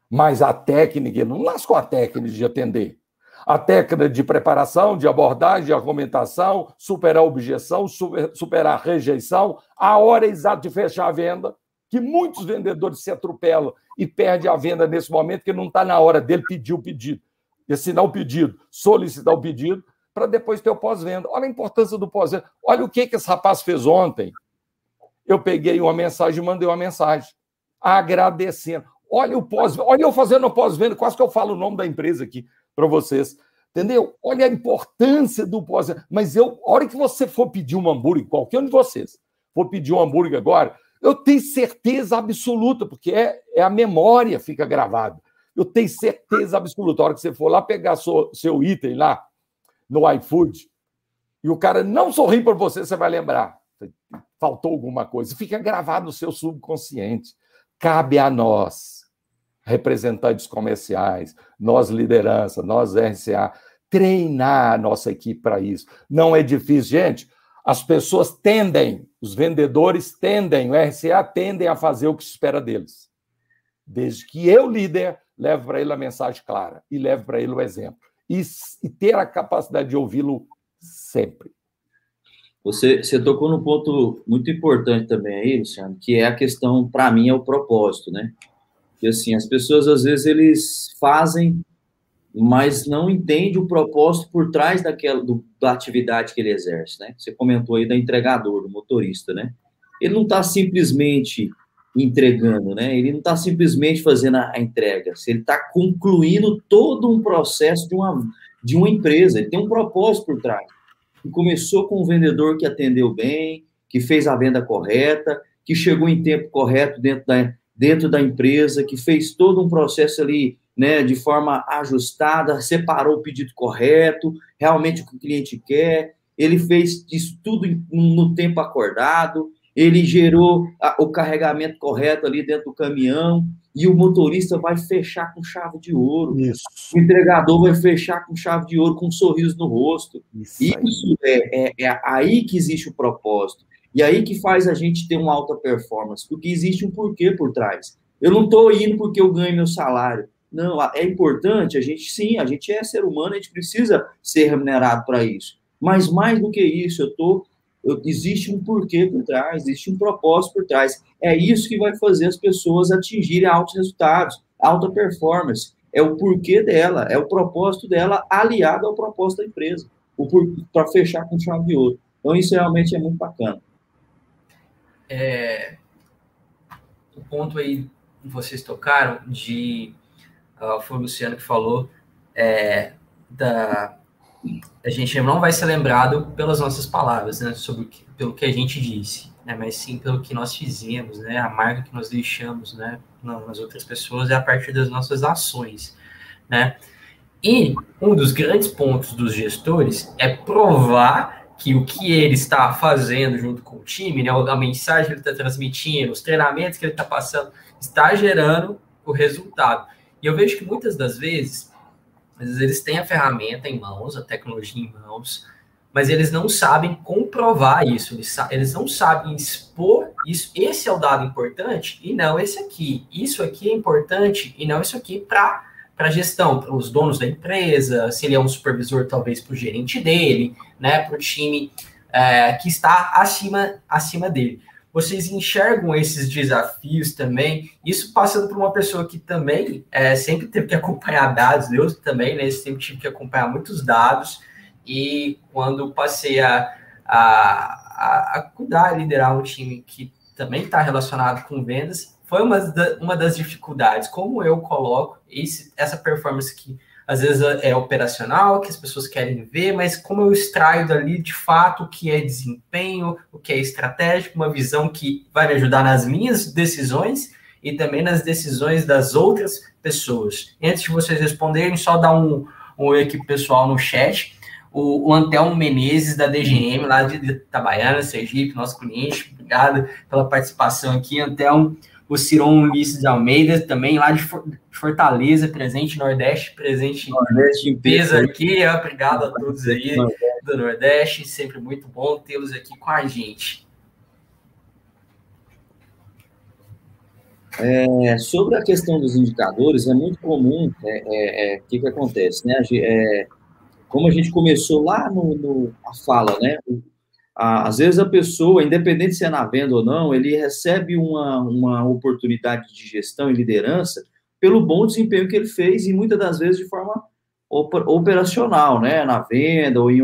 mas a técnica, ele não nasce com a técnica de atender. A técnica de preparação, de abordagem, de argumentação, superar a objeção, superar a rejeição, a hora exata de fechar a venda, que muitos vendedores se atropelam e perdem a venda nesse momento, que não está na hora dele pedir o pedido, assinar o pedido, solicitar o pedido, para depois ter o pós-venda. Olha a importância do pós-venda. Olha o que, que esse rapaz fez ontem. Eu peguei uma mensagem e mandei uma mensagem agradecendo. Olha o pós, olha eu fazendo o pós-venda, quase que eu falo o nome da empresa aqui para vocês. Entendeu? Olha a importância do pós. Mas eu, a hora que você for pedir um hambúrguer, qualquer um de vocês, for pedir um hambúrguer agora, eu tenho certeza absoluta, porque é, é a memória fica gravada. Eu tenho certeza absoluta. A hora que você for lá pegar seu, seu item lá no iFood, e o cara não sorri para você, você vai lembrar. Faltou alguma coisa. Fica gravado no seu subconsciente. Cabe a nós, representantes comerciais, nós liderança, nós RCA, treinar a nossa equipe para isso. Não é difícil, gente. As pessoas tendem, os vendedores tendem, o RCA tendem a fazer o que se espera deles. Desde que eu, líder, leve para ele a mensagem clara e leve para ele o exemplo. E, e ter a capacidade de ouvi-lo sempre. Você, você tocou num ponto muito importante também aí, Luciano, que é a questão, para mim, é o propósito, né? Que assim, as pessoas às vezes eles fazem, mas não entendem o propósito por trás daquela do, da atividade que ele exerce, né? Você comentou aí da entregador, do motorista, né? Ele não está simplesmente entregando, né? Ele não está simplesmente fazendo a, entrega, ele está concluindo todo um processo de uma, de uma empresa, ele tem um propósito por trás. E começou com um vendedor que atendeu bem, que fez a venda correta, que chegou em tempo correto dentro da, dentro da empresa, que fez todo um processo ali, né, de forma ajustada, separou o pedido correto, realmente o que o cliente quer, ele fez isso tudo no tempo acordado, ele gerou o carregamento correto ali dentro do caminhão, e o motorista vai fechar com chave de ouro. Isso. O entregador vai fechar com chave de ouro, com um sorriso no rosto. Isso, Isso é, é, é, aí que existe o propósito. E aí que faz a gente ter uma alta performance, porque existe um porquê por trás. Eu não estou indo porque eu ganho meu salário. Não, é importante, a gente sim, a gente é ser humano, a gente precisa ser remunerado para isso. Mas mais do que isso, eu estou existe um porquê por trás, existe um propósito por trás. É isso que vai fazer as pessoas atingirem altos resultados, alta performance. É o porquê dela, é o propósito dela aliado ao propósito da empresa, para fechar com chave de ouro. Então, isso realmente é muito bacana. É, o ponto aí que vocês tocaram de. Uh, foi o Luciano que falou é, da a gente não vai ser lembrado pelas nossas palavras, né, sobre que, pelo que a gente disse, né, mas sim pelo que nós fizemos, né, a marca que nós deixamos, né, nas outras pessoas é a partir das nossas ações, né. E um dos grandes pontos dos gestores é provar que o que ele está fazendo junto com o time, né, a mensagem que ele está transmitindo, os treinamentos que ele está passando, está gerando o resultado. E eu vejo que muitas das vezes às vezes eles têm a ferramenta em mãos, a tecnologia em mãos, mas eles não sabem comprovar isso, eles, eles não sabem expor isso. Esse é o dado importante e não esse aqui. Isso aqui é importante e não isso aqui para para gestão, para os donos da empresa, se ele é um supervisor, talvez para o gerente dele, né, para o time é, que está acima, acima dele vocês enxergam esses desafios também? Isso passando por uma pessoa que também é, sempre teve que acompanhar dados, eu também, né? Sempre tive que acompanhar muitos dados, e quando passei a, a, a, cuidar, liderar um time que também está relacionado com vendas, foi uma, da, uma das dificuldades. Como eu coloco esse, essa performance que às vezes é operacional, que as pessoas querem ver, mas como eu extraio dali de fato o que é desempenho, o que é estratégico, uma visão que vai me ajudar nas minhas decisões e também nas decisões das outras pessoas. Antes de vocês responderem, só dar um, um equipe pessoal no chat. O, o Antelmo Menezes, da DGM, lá de Itabaiana, Sergipe, nosso cliente, obrigado pela participação aqui, Antelmo o Ciron Ulisses de Almeida, também lá de Fortaleza, presente Nordeste, presente Nordeste em peso aqui. Obrigado a todos aí do Nordeste, sempre muito bom tê-los aqui com a gente. É, sobre a questão dos indicadores, é muito comum, o é, é, é, que, que acontece, né? É, como a gente começou lá no, no a fala, né? Às vezes a pessoa, independente se é na venda ou não, ele recebe uma, uma oportunidade de gestão e liderança pelo bom desempenho que ele fez e muitas das vezes de forma operacional, né, na venda ou em,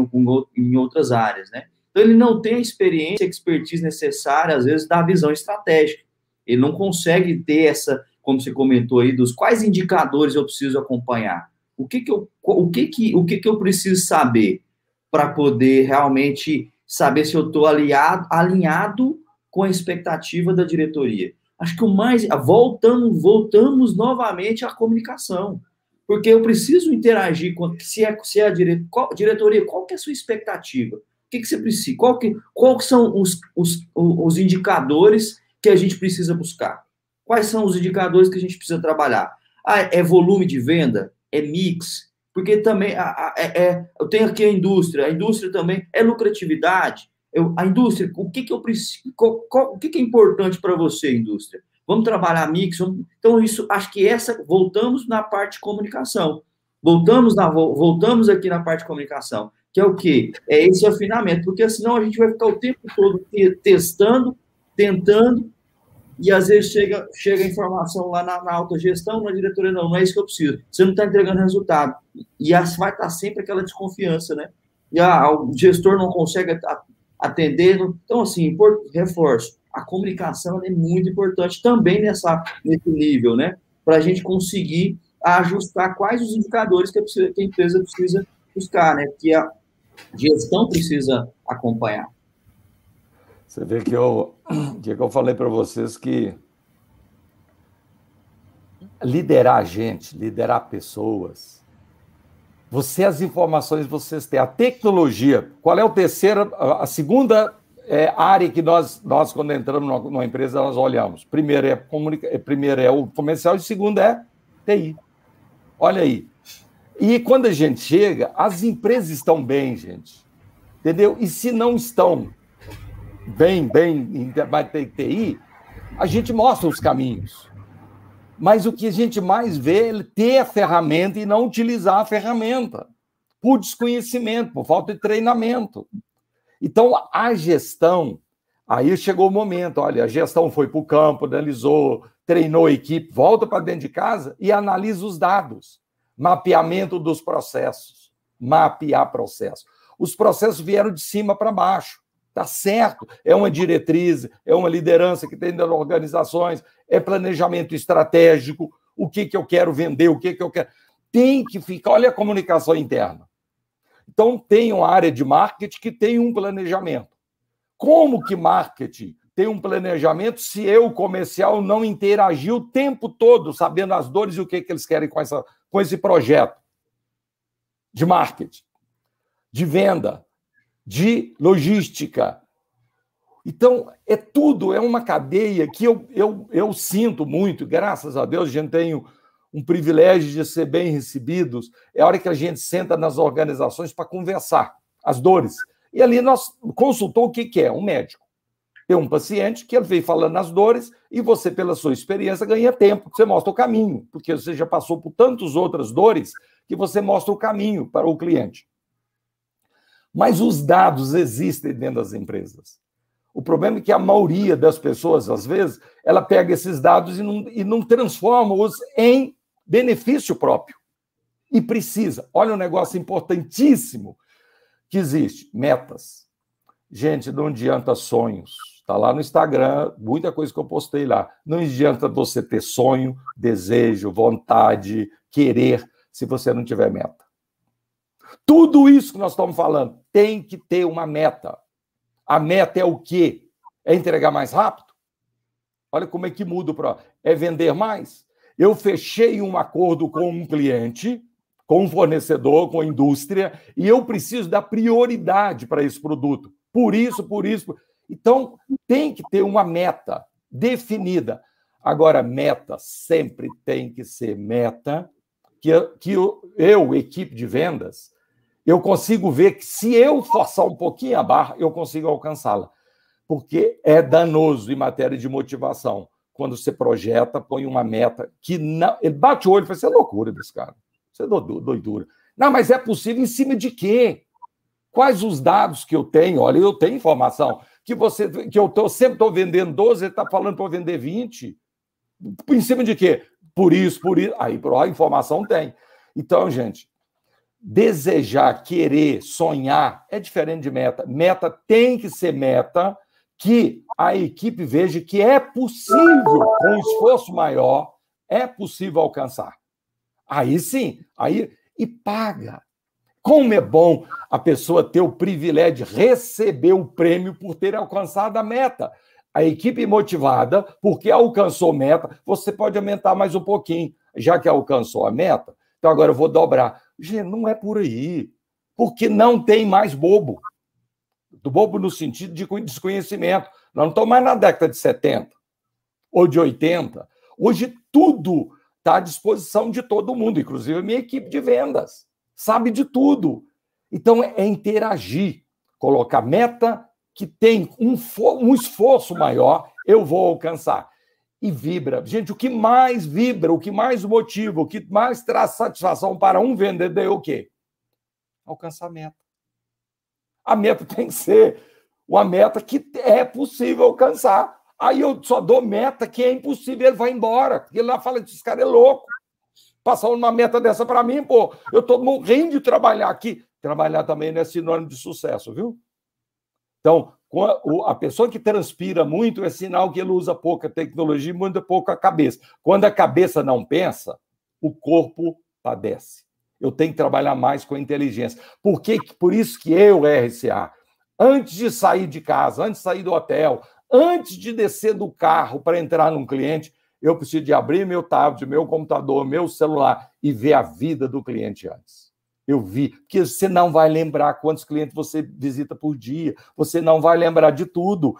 em outras áreas, né. Então ele não tem a experiência, a expertise necessária, às vezes, da visão estratégica. Ele não consegue ter essa, como você comentou aí, dos quais indicadores eu preciso acompanhar. O que que eu, o que que, o que que eu preciso saber para poder realmente saber se eu estou alinhado, com a expectativa da diretoria? Acho que o mais voltamos, voltamos novamente à comunicação, porque eu preciso interagir com se é, se é a dire, qual, diretoria, qual que é a sua expectativa? O que, que você precisa? Qual que, qual são os, os, os indicadores que a gente precisa buscar? Quais são os indicadores que a gente precisa trabalhar? Ah, é volume de venda? É mix? Porque também a, a, é, é, eu tenho aqui a indústria, a indústria também é lucratividade. Eu, a indústria, o que, que eu preciso, qual, qual, o que, que é importante para você, indústria? Vamos trabalhar mix? Vamos, então, isso, acho que essa, voltamos na parte de comunicação. Voltamos, na, voltamos aqui na parte de comunicação, que é o quê? É esse afinamento, porque senão a gente vai ficar o tempo todo testando, tentando, e às vezes chega, chega informação lá na, na alta gestão, na diretoria, não, não é isso que eu preciso. Você não está entregando resultado. E vai estar tá sempre aquela desconfiança, né? E a, o gestor não consegue atender. Então, assim, por, reforço, a comunicação é muito importante também nessa, nesse nível, né? Para a gente conseguir ajustar quais os indicadores que a, que a empresa precisa buscar, né? Que a gestão precisa acompanhar. Você vê que eu, [clears throat] que eu falei para vocês que liderar gente, liderar pessoas, você as informações vocês têm, a tecnologia. Qual é o terceiro, a segunda é, área que nós, nós quando entramos numa, numa empresa nós olhamos? Primeiro é comunica, é, primeiro é o comercial e segundo é TI. Olha aí. E quando a gente chega, as empresas estão bem, gente. Entendeu? E se não estão, bem, bem em TI, a gente mostra os caminhos. Mas o que a gente mais vê é ter a ferramenta e não utilizar a ferramenta, por desconhecimento, por falta de treinamento. Então, a gestão, aí chegou o momento, olha, a gestão foi para o campo, analisou, treinou a equipe, volta para dentro de casa e analisa os dados. Mapeamento dos processos. Mapear processo. Os processos vieram de cima para baixo. Tá certo, é uma diretriz, é uma liderança que tem das organizações, é planejamento estratégico, o que, que eu quero vender, o que, que eu quero. Tem que ficar, olha a comunicação interna. Então, tem uma área de marketing que tem um planejamento. Como que marketing tem um planejamento se eu, comercial, não interagir o tempo todo sabendo as dores e o que, que eles querem com, essa, com esse projeto de marketing, de venda, de logística. Então, é tudo, é uma cadeia que eu, eu, eu sinto muito, graças a Deus, a gente tem um privilégio de ser bem recebidos. É a hora que a gente senta nas organizações para conversar as dores. E ali nós consultou o que, que é um médico. Tem um paciente que ele veio falando as dores e você, pela sua experiência, ganha tempo, você mostra o caminho, porque você já passou por tantas outras dores que você mostra o caminho para o cliente. Mas os dados existem dentro das empresas. O problema é que a maioria das pessoas, às vezes, ela pega esses dados e não, e não transforma-os em benefício próprio. E precisa. Olha um negócio importantíssimo que existe: metas. Gente, não adianta sonhos. Está lá no Instagram, muita coisa que eu postei lá. Não adianta você ter sonho, desejo, vontade, querer, se você não tiver meta. Tudo isso que nós estamos falando tem que ter uma meta. A meta é o quê? É entregar mais rápido? Olha como é que muda pro. É vender mais? Eu fechei um acordo com um cliente, com um fornecedor, com a indústria, e eu preciso dar prioridade para esse produto. Por isso, por isso. Então, tem que ter uma meta definida. Agora, meta sempre tem que ser meta que, que eu equipe de vendas, eu consigo ver que se eu forçar um pouquinho a barra, eu consigo alcançá-la. Porque é danoso em matéria de motivação. Quando você projeta, põe uma meta que não. Ele bate o olho e fala: Isso é loucura desse cara. Isso é doidura. Não, mas é possível em cima de quê? Quais os dados que eu tenho? Olha, eu tenho informação que você que eu tô, sempre estou vendendo 12, ele está falando para vender 20. Em cima de quê? Por isso, por isso. Aí, a informação tem. Então, gente, desejar, querer, sonhar é diferente de meta. Meta tem que ser meta que a equipe veja que é possível, com esforço maior, é possível alcançar. Aí sim, aí e paga. Como é bom a pessoa ter o privilégio de receber o prêmio por ter alcançado a meta. A equipe motivada, porque alcançou meta, você pode aumentar mais um pouquinho, já que alcançou a meta. Então agora eu vou dobrar. Gente, não é por aí. Porque não tem mais bobo. Do bobo no sentido de desconhecimento. Nós não estamos mais na década de 70 ou de 80. Hoje tudo está à disposição de todo mundo, inclusive a minha equipe de vendas sabe de tudo. Então, é interagir, colocar meta que tem um, um esforço maior, eu vou alcançar. E vibra. Gente, o que mais vibra, o que mais motiva, o que mais traz satisfação para um vendedor é o quê? Alcançar a meta. A meta tem que ser uma meta que é possível alcançar. Aí eu só dou meta que é impossível, ele vai embora. Ele lá fala, esse cara é louco passar uma meta dessa para mim, pô, eu estou morrendo de trabalhar aqui. Trabalhar também não é sinônimo de sucesso, viu? Então, a pessoa que transpira muito é sinal que ele usa pouca tecnologia manda pouco a cabeça. Quando a cabeça não pensa, o corpo padece. Eu tenho que trabalhar mais com a inteligência. Por, que, por isso que eu, RCA, antes de sair de casa, antes de sair do hotel, antes de descer do carro para entrar num cliente, eu preciso de abrir meu tablet, meu computador, meu celular e ver a vida do cliente antes. Eu vi, porque você não vai lembrar quantos clientes você visita por dia, você não vai lembrar de tudo.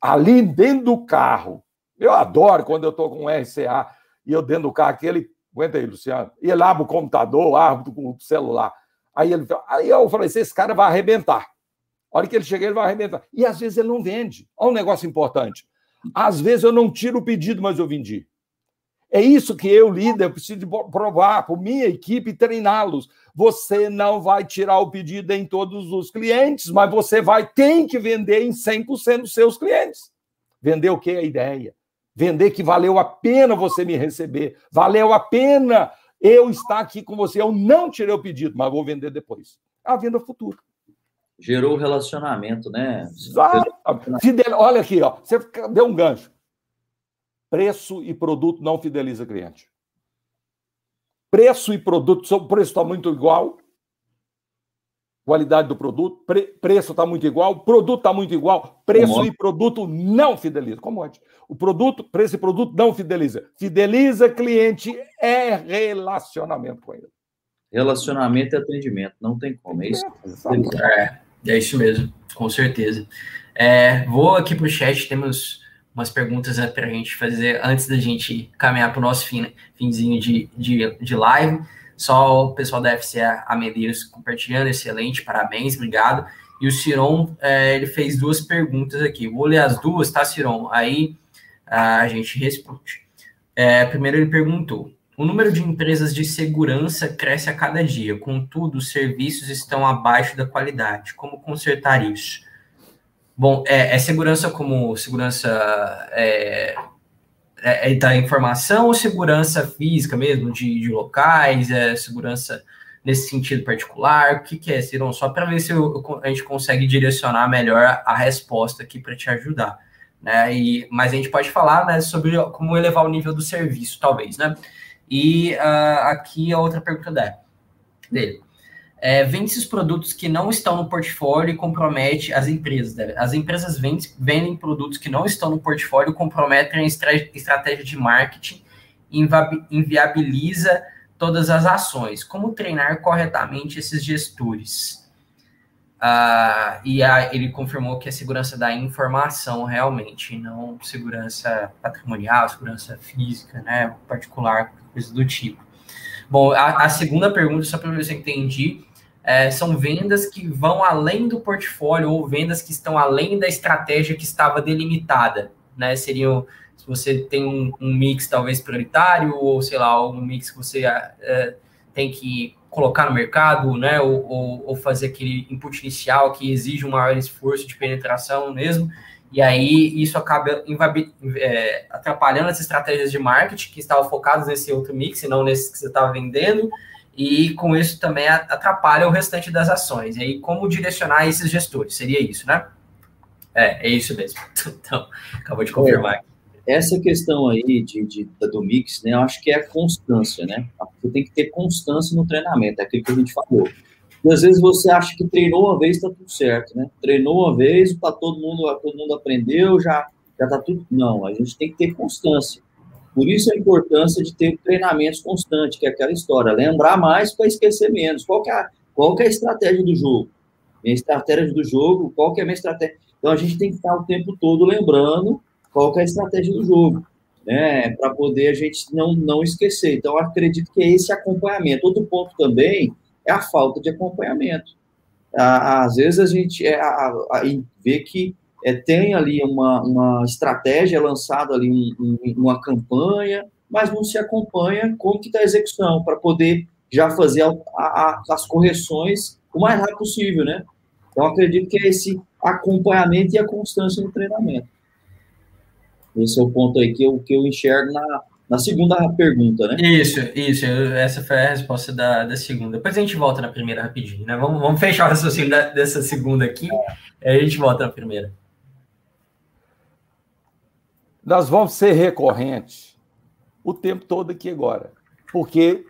Ali dentro do carro, eu adoro quando eu estou com um RCA e eu dentro do carro, aquele, aguenta aí, Luciano, e ele abre o computador, abre o celular. Aí, ele, aí eu falei, esse cara vai arrebentar. A hora que ele chegar, ele vai arrebentar. E às vezes ele não vende. Olha um negócio importante. Às vezes eu não tiro o pedido, mas eu vendi. É isso que eu, líder, preciso provar para minha equipe treiná-los. Você não vai tirar o pedido em todos os clientes, mas você vai tem que vender em 100% dos seus clientes. Vender o que? A ideia. Vender que valeu a pena você me receber. Valeu a pena eu estar aqui com você. Eu não tirei o pedido, mas vou vender depois. A venda futura gerou relacionamento, né? Fidel, olha aqui, ó, você deu um gancho. Preço e produto não fideliza cliente. Preço e produto, o preço está muito igual, qualidade do produto, pre, preço está muito igual, produto está muito igual, preço e produto não fideliza. Como é? O produto, preço e produto não fideliza. Fideliza cliente é relacionamento com ele. Relacionamento e atendimento, não tem como, é isso? É, é. É isso mesmo, com certeza. É, vou aqui para o chat, temos umas perguntas né, para a gente fazer antes da gente caminhar para o nosso fim, finzinho de, de, de live. Só o pessoal da FCA a Medeiros compartilhando, excelente, parabéns, obrigado. E o Ciron, é, ele fez duas perguntas aqui. Vou ler as duas, tá, Ciron? Aí a gente responde. É, primeiro ele perguntou: o número de empresas de segurança cresce a cada dia, contudo, os serviços estão abaixo da qualidade. Como consertar isso? Bom, é, é segurança como segurança é, é, é, da informação ou segurança física mesmo, de, de locais, é segurança nesse sentido particular? O que, que é, Ciron? Só para ver se eu, a gente consegue direcionar melhor a resposta aqui para te ajudar. Né? E, mas a gente pode falar né, sobre como elevar o nível do serviço, talvez, né? E uh, aqui a outra pergunta dele. É, vende os produtos que não estão no portfólio e compromete as empresas. Né? As empresas vendem, vendem produtos que não estão no portfólio, comprometem a estratégia de marketing e inviabiliza todas as ações. Como treinar corretamente esses gestores? Uh, e a, ele confirmou que é segurança da informação realmente, não segurança patrimonial, segurança física, né, particular, coisa do tipo. Bom, a, a segunda pergunta, só para ver se eu entendi, é, são vendas que vão além do portfólio ou vendas que estão além da estratégia que estava delimitada, né? Seriam se você tem um, um mix talvez prioritário ou sei lá um mix que você é, tem que colocar no mercado, né? Ou, ou, ou, fazer aquele input inicial que exige um maior esforço de penetração mesmo. E aí isso acaba é, atrapalhando as estratégias de marketing que estavam focadas nesse outro mix e não nesse que você estava vendendo. E com isso também atrapalha o restante das ações. E aí, como direcionar esses gestores? Seria isso, né? É, é isso mesmo. [laughs] Então, acabou de confirmar. essa questão aí de, de, do mix, né, eu acho que é a constância, né? Você tem que ter constância no treinamento, é aquilo que a gente falou. E às vezes você acha que treinou uma vez, está tudo certo, né? Treinou uma vez, tá todo mundo, todo mundo aprendeu, já já tá tudo. Não, a gente tem que ter constância. Por isso a importância de ter treinamentos constantes, que é aquela história, lembrar mais para esquecer menos. Qual que, é qual que é a estratégia do jogo? Minha estratégia do jogo, qual que é a minha estratégia? Então a gente tem que estar o tempo todo lembrando qual que é a estratégia do jogo, né? Para poder a gente não, não esquecer. Então, acredito que é esse acompanhamento. Outro ponto também é a falta de acompanhamento. Às vezes a gente é, a, a, vê que é, tem ali uma, uma estratégia lançada ali, um, um, uma campanha, mas não se acompanha como que está a execução, para poder já fazer a, as correções o mais rápido possível, né? Então, acredito que é esse acompanhamento e a constância no treinamento. Esse é o ponto aí que eu, que eu enxergo na, na segunda pergunta, né? Isso, isso. Essa foi a resposta da, da segunda. Depois a gente volta na primeira rapidinho, né? Vamos, vamos fechar o raciocínio da, dessa segunda aqui, é. aí a gente volta na primeira. Nós vamos ser recorrentes o tempo todo aqui agora, porque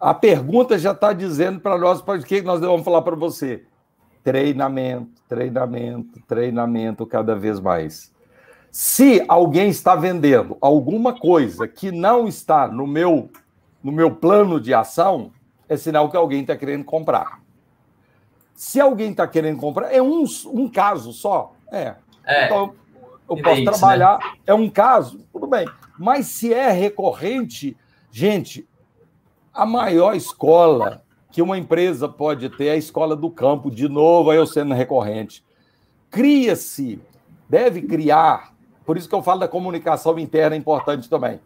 a pergunta já está dizendo para nós para o que nós vamos falar para você. Treinamento, treinamento, treinamento cada vez mais. Se alguém está vendendo alguma coisa que não está no meu, no meu plano de ação, é sinal que alguém está querendo comprar. Se alguém está querendo comprar, é um, um caso só. É. é então, eu posso isso, trabalhar, né? é um caso, tudo bem. Mas se é recorrente, gente, a maior escola que uma empresa pode ter é a escola do campo, de novo, eu sendo recorrente. Cria-se, deve criar por isso que eu falo da comunicação interna é importante também.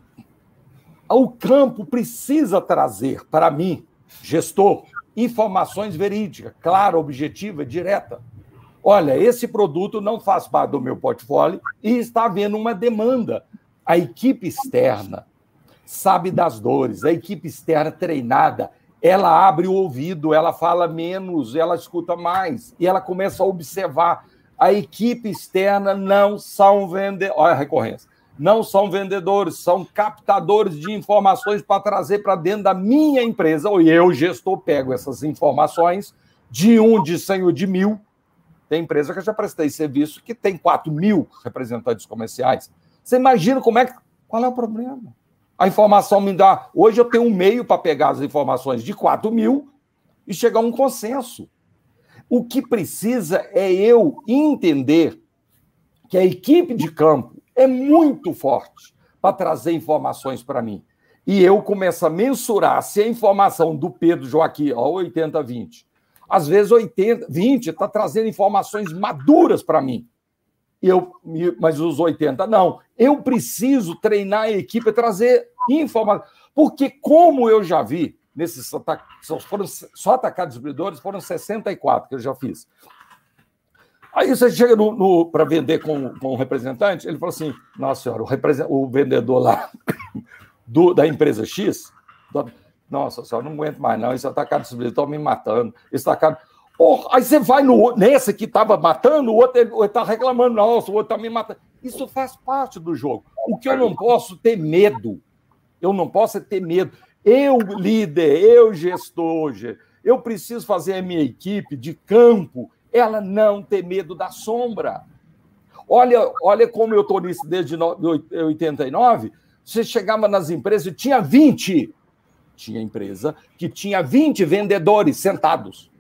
O campo precisa trazer para mim, gestor, informações verídicas, clara, objetiva, direta. Olha, esse produto não faz parte do meu portfólio e está havendo uma demanda. A equipe externa sabe das dores, a equipe externa treinada, ela abre o ouvido, ela fala menos, ela escuta mais e ela começa a observar a equipe externa não são vendedores. Olha a recorrência. Não são vendedores, são captadores de informações para trazer para dentro da minha empresa. Ou eu, gestor, pego essas informações de um, de cem ou de mil. Tem empresa que eu já prestei serviço que tem 4 mil representantes comerciais. Você imagina como é que. Qual é o problema? A informação me dá. Hoje eu tenho um meio para pegar as informações de 4 mil e chegar a um consenso. O que precisa é eu entender que a equipe de campo é muito forte para trazer informações para mim. E eu começo a mensurar se a informação do Pedro Joaquim, ó, 80-20, às vezes 80, 20 está trazendo informações maduras para mim. E eu, mas os 80 não. Eu preciso treinar a equipe a trazer informação. Porque, como eu já vi, nesses foram só atacados distribuidores foram 64 que eu já fiz. Aí você chega para vender com, com um representante, ele fala assim: Nossa senhora, o, o vendedor lá [coughs] do, da empresa X, do, nossa senhora, não aguento mais, não. Esse atacado distribuidor está me matando. Esse atacado. Porra, aí você vai no, nesse que estava matando, o outro está reclamando, nossa, o outro está me matando. Isso faz parte do jogo. O que eu não posso ter medo, eu não posso ter medo. Eu, líder, eu, gestor, eu preciso fazer a minha equipe de campo ela não ter medo da sombra. Olha, olha como eu estou nisso desde 89. Você chegava nas empresas e tinha 20. Tinha empresa que tinha 20 vendedores sentados.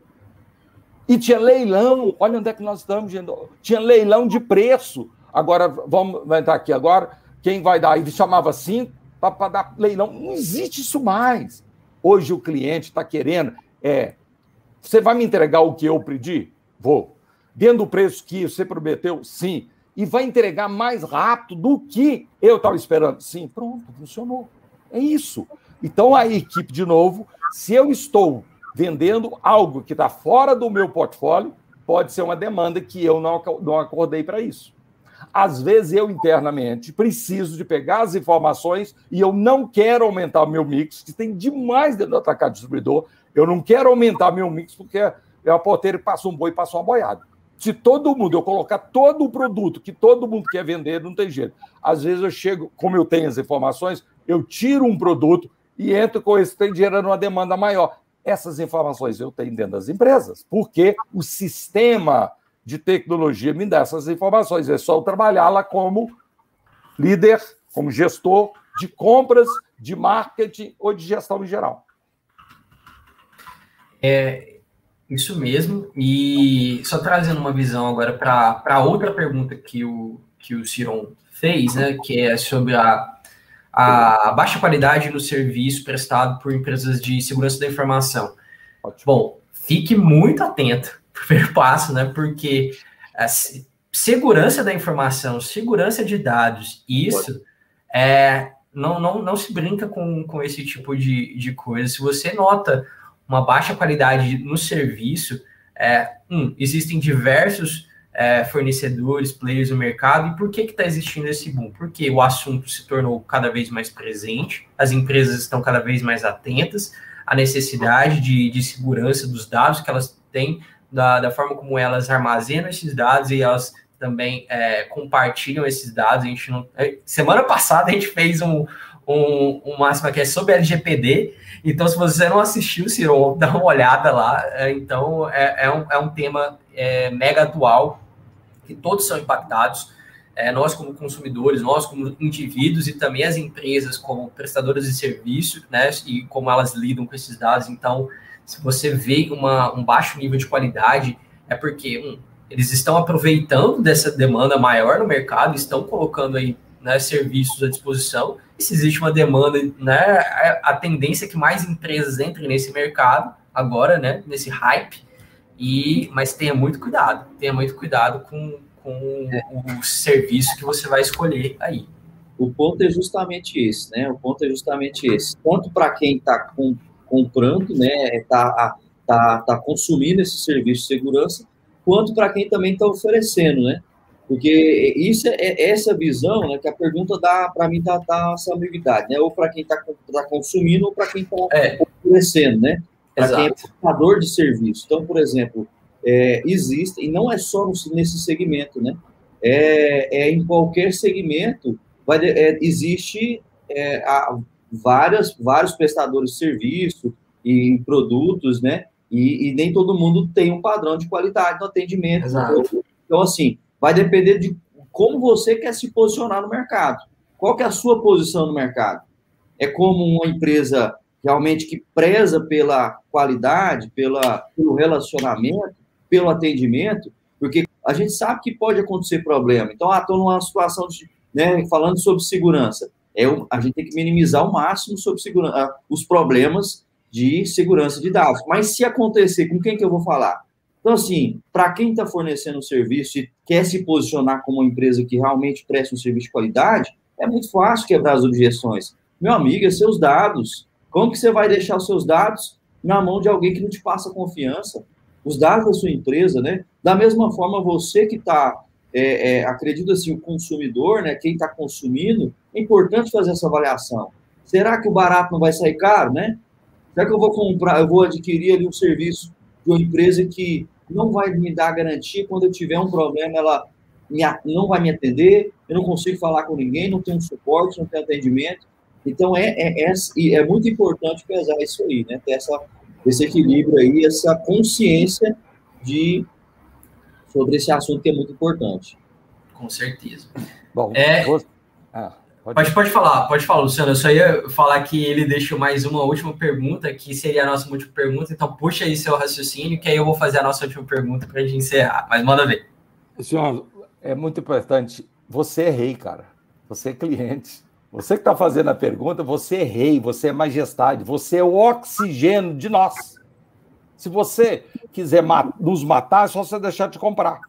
E tinha leilão. Olha onde é que nós estamos, gente. Tinha leilão de preço. Agora, vamos entrar aqui agora. Quem vai dar? Ele chamava cinco para dar leilão. Não existe isso mais. Hoje o cliente está querendo. É, você vai me entregar o que eu pedi? Vou. Dentro do preço que você prometeu? Sim. E vai entregar mais rápido do que eu estava esperando? Sim. Pronto, funcionou. É isso. Então a equipe, de novo, se eu estou vendendo algo que está fora do meu portfólio, pode ser uma demanda que eu não, não acordei para isso. Às vezes eu internamente preciso de pegar as informações e eu não quero aumentar o meu mix, que tem demais dentro do atacado distribuidor. Eu não quero aumentar meu mix porque é a porteira passa um boi e passa uma boiada. Se todo mundo, eu colocar todo o produto que todo mundo quer vender, não tem jeito. Às vezes eu chego, como eu tenho as informações, eu tiro um produto e entro com esse, tem gerando uma demanda maior. Essas informações eu tenho dentro das empresas, porque o sistema de tecnologia me dá essas informações. É só eu trabalhar lá como líder, como gestor de compras, de marketing ou de gestão em geral. É isso mesmo. E só trazendo uma visão agora para outra pergunta que o, que o Ciron fez, né, que é sobre a, a baixa qualidade no serviço prestado por empresas de segurança da informação. Ótimo. Bom, fique muito atento, [laughs] primeiro passo, né, porque a segurança da informação, segurança de dados, isso é não, não, não se brinca com, com esse tipo de, de coisa. Se você nota uma baixa qualidade no serviço, é, um, existem diversos é, fornecedores, players no mercado, e por que está existindo esse boom? Porque o assunto se tornou cada vez mais presente, as empresas estão cada vez mais atentas à necessidade de, de segurança dos dados que elas têm, da, da forma como elas armazenam esses dados e elas também é, compartilham esses dados. A gente não... É, semana passada a gente fez um, um, um máximo que é sobre LGPD. Então, se você não assistiu, Ciro, dá uma olhada lá. É, então, é, é, um, é um tema é, mega atual, que todos são impactados. É, nós, como consumidores, nós, como indivíduos, e também as empresas, como prestadoras de serviço, né, e como elas lidam com esses dados. Então, se você vê uma, um baixo nível de qualidade, é porque, um, eles estão aproveitando dessa demanda maior no mercado, estão colocando aí né, serviços à disposição. E se existe uma demanda, né, a tendência é que mais empresas entrem nesse mercado agora, né, nesse hype. E mas tenha muito cuidado, tenha muito cuidado com, com é. o serviço que você vai escolher aí. O ponto é justamente esse, né? O ponto é justamente esse. Tanto para quem está com, comprando, né, está tá, tá consumindo esse serviço de segurança, quanto para quem também está oferecendo, né? Porque isso é, é essa visão né, que a pergunta dá, para mim, dá, dá essa ambiguidade, né? Ou para quem está tá consumindo ou para quem está é. oferecendo, né? Para quem é prestador de serviço. Então, por exemplo, é, existe, e não é só nesse segmento, né? É, é em qualquer segmento, vai, é, existe é, várias, vários prestadores de serviço e produtos, né? E, e, nem todo mundo tem um padrão de qualidade no atendimento. Exato. Então, assim, vai depender de como você quer se posicionar no mercado. Qual que é a sua posição no mercado? É como uma empresa realmente que preza pela qualidade, pela, pelo relacionamento, pelo atendimento, porque a gente sabe que pode acontecer problema. Então, ah, estou numa situação de, né, falando sobre segurança. É, a gente tem que minimizar ao máximo sobre segurança, ah, os problemas de segurança de dados. Mas se acontecer, com quem que eu vou falar? Então, assim, para quem está fornecendo o serviço e quer se posicionar como uma empresa que realmente presta um serviço de qualidade, é muito fácil quebrar as objeções. Meu amigo, é seus dados. Como que você vai deixar os seus dados na mão de alguém que não te passa confiança? Os dados da sua empresa, né? Da mesma forma, você que está, é, é, acredito assim, o consumidor, né? Quem está consumindo, é importante fazer essa avaliação. Será que o barato não vai sair caro, né? Será que eu vou comprar, eu vou adquirir ali um serviço de uma empresa que não vai me dar garantia quando eu tiver um problema, ela me, não vai me atender, eu não consigo falar com ninguém, não tenho suporte, não tenho atendimento. Então, é, é, é, é muito importante pesar isso aí, né? Ter essa, esse equilíbrio aí, essa consciência de sobre esse assunto que é muito importante. Com certeza. Bom, é, vou... ah. Pode, pode falar, pode falar, Luciano. Eu só ia falar que ele deixou mais uma última pergunta, que seria a nossa última pergunta. Então, puxa aí seu raciocínio, que aí eu vou fazer a nossa última pergunta para a gente encerrar. Mas manda ver. Senhor, é muito importante. Você é rei, cara. Você é cliente. Você que está fazendo a pergunta, você é rei, você é majestade, você é o oxigênio de nós. Se você quiser nos matar, é só você deixar de comprar.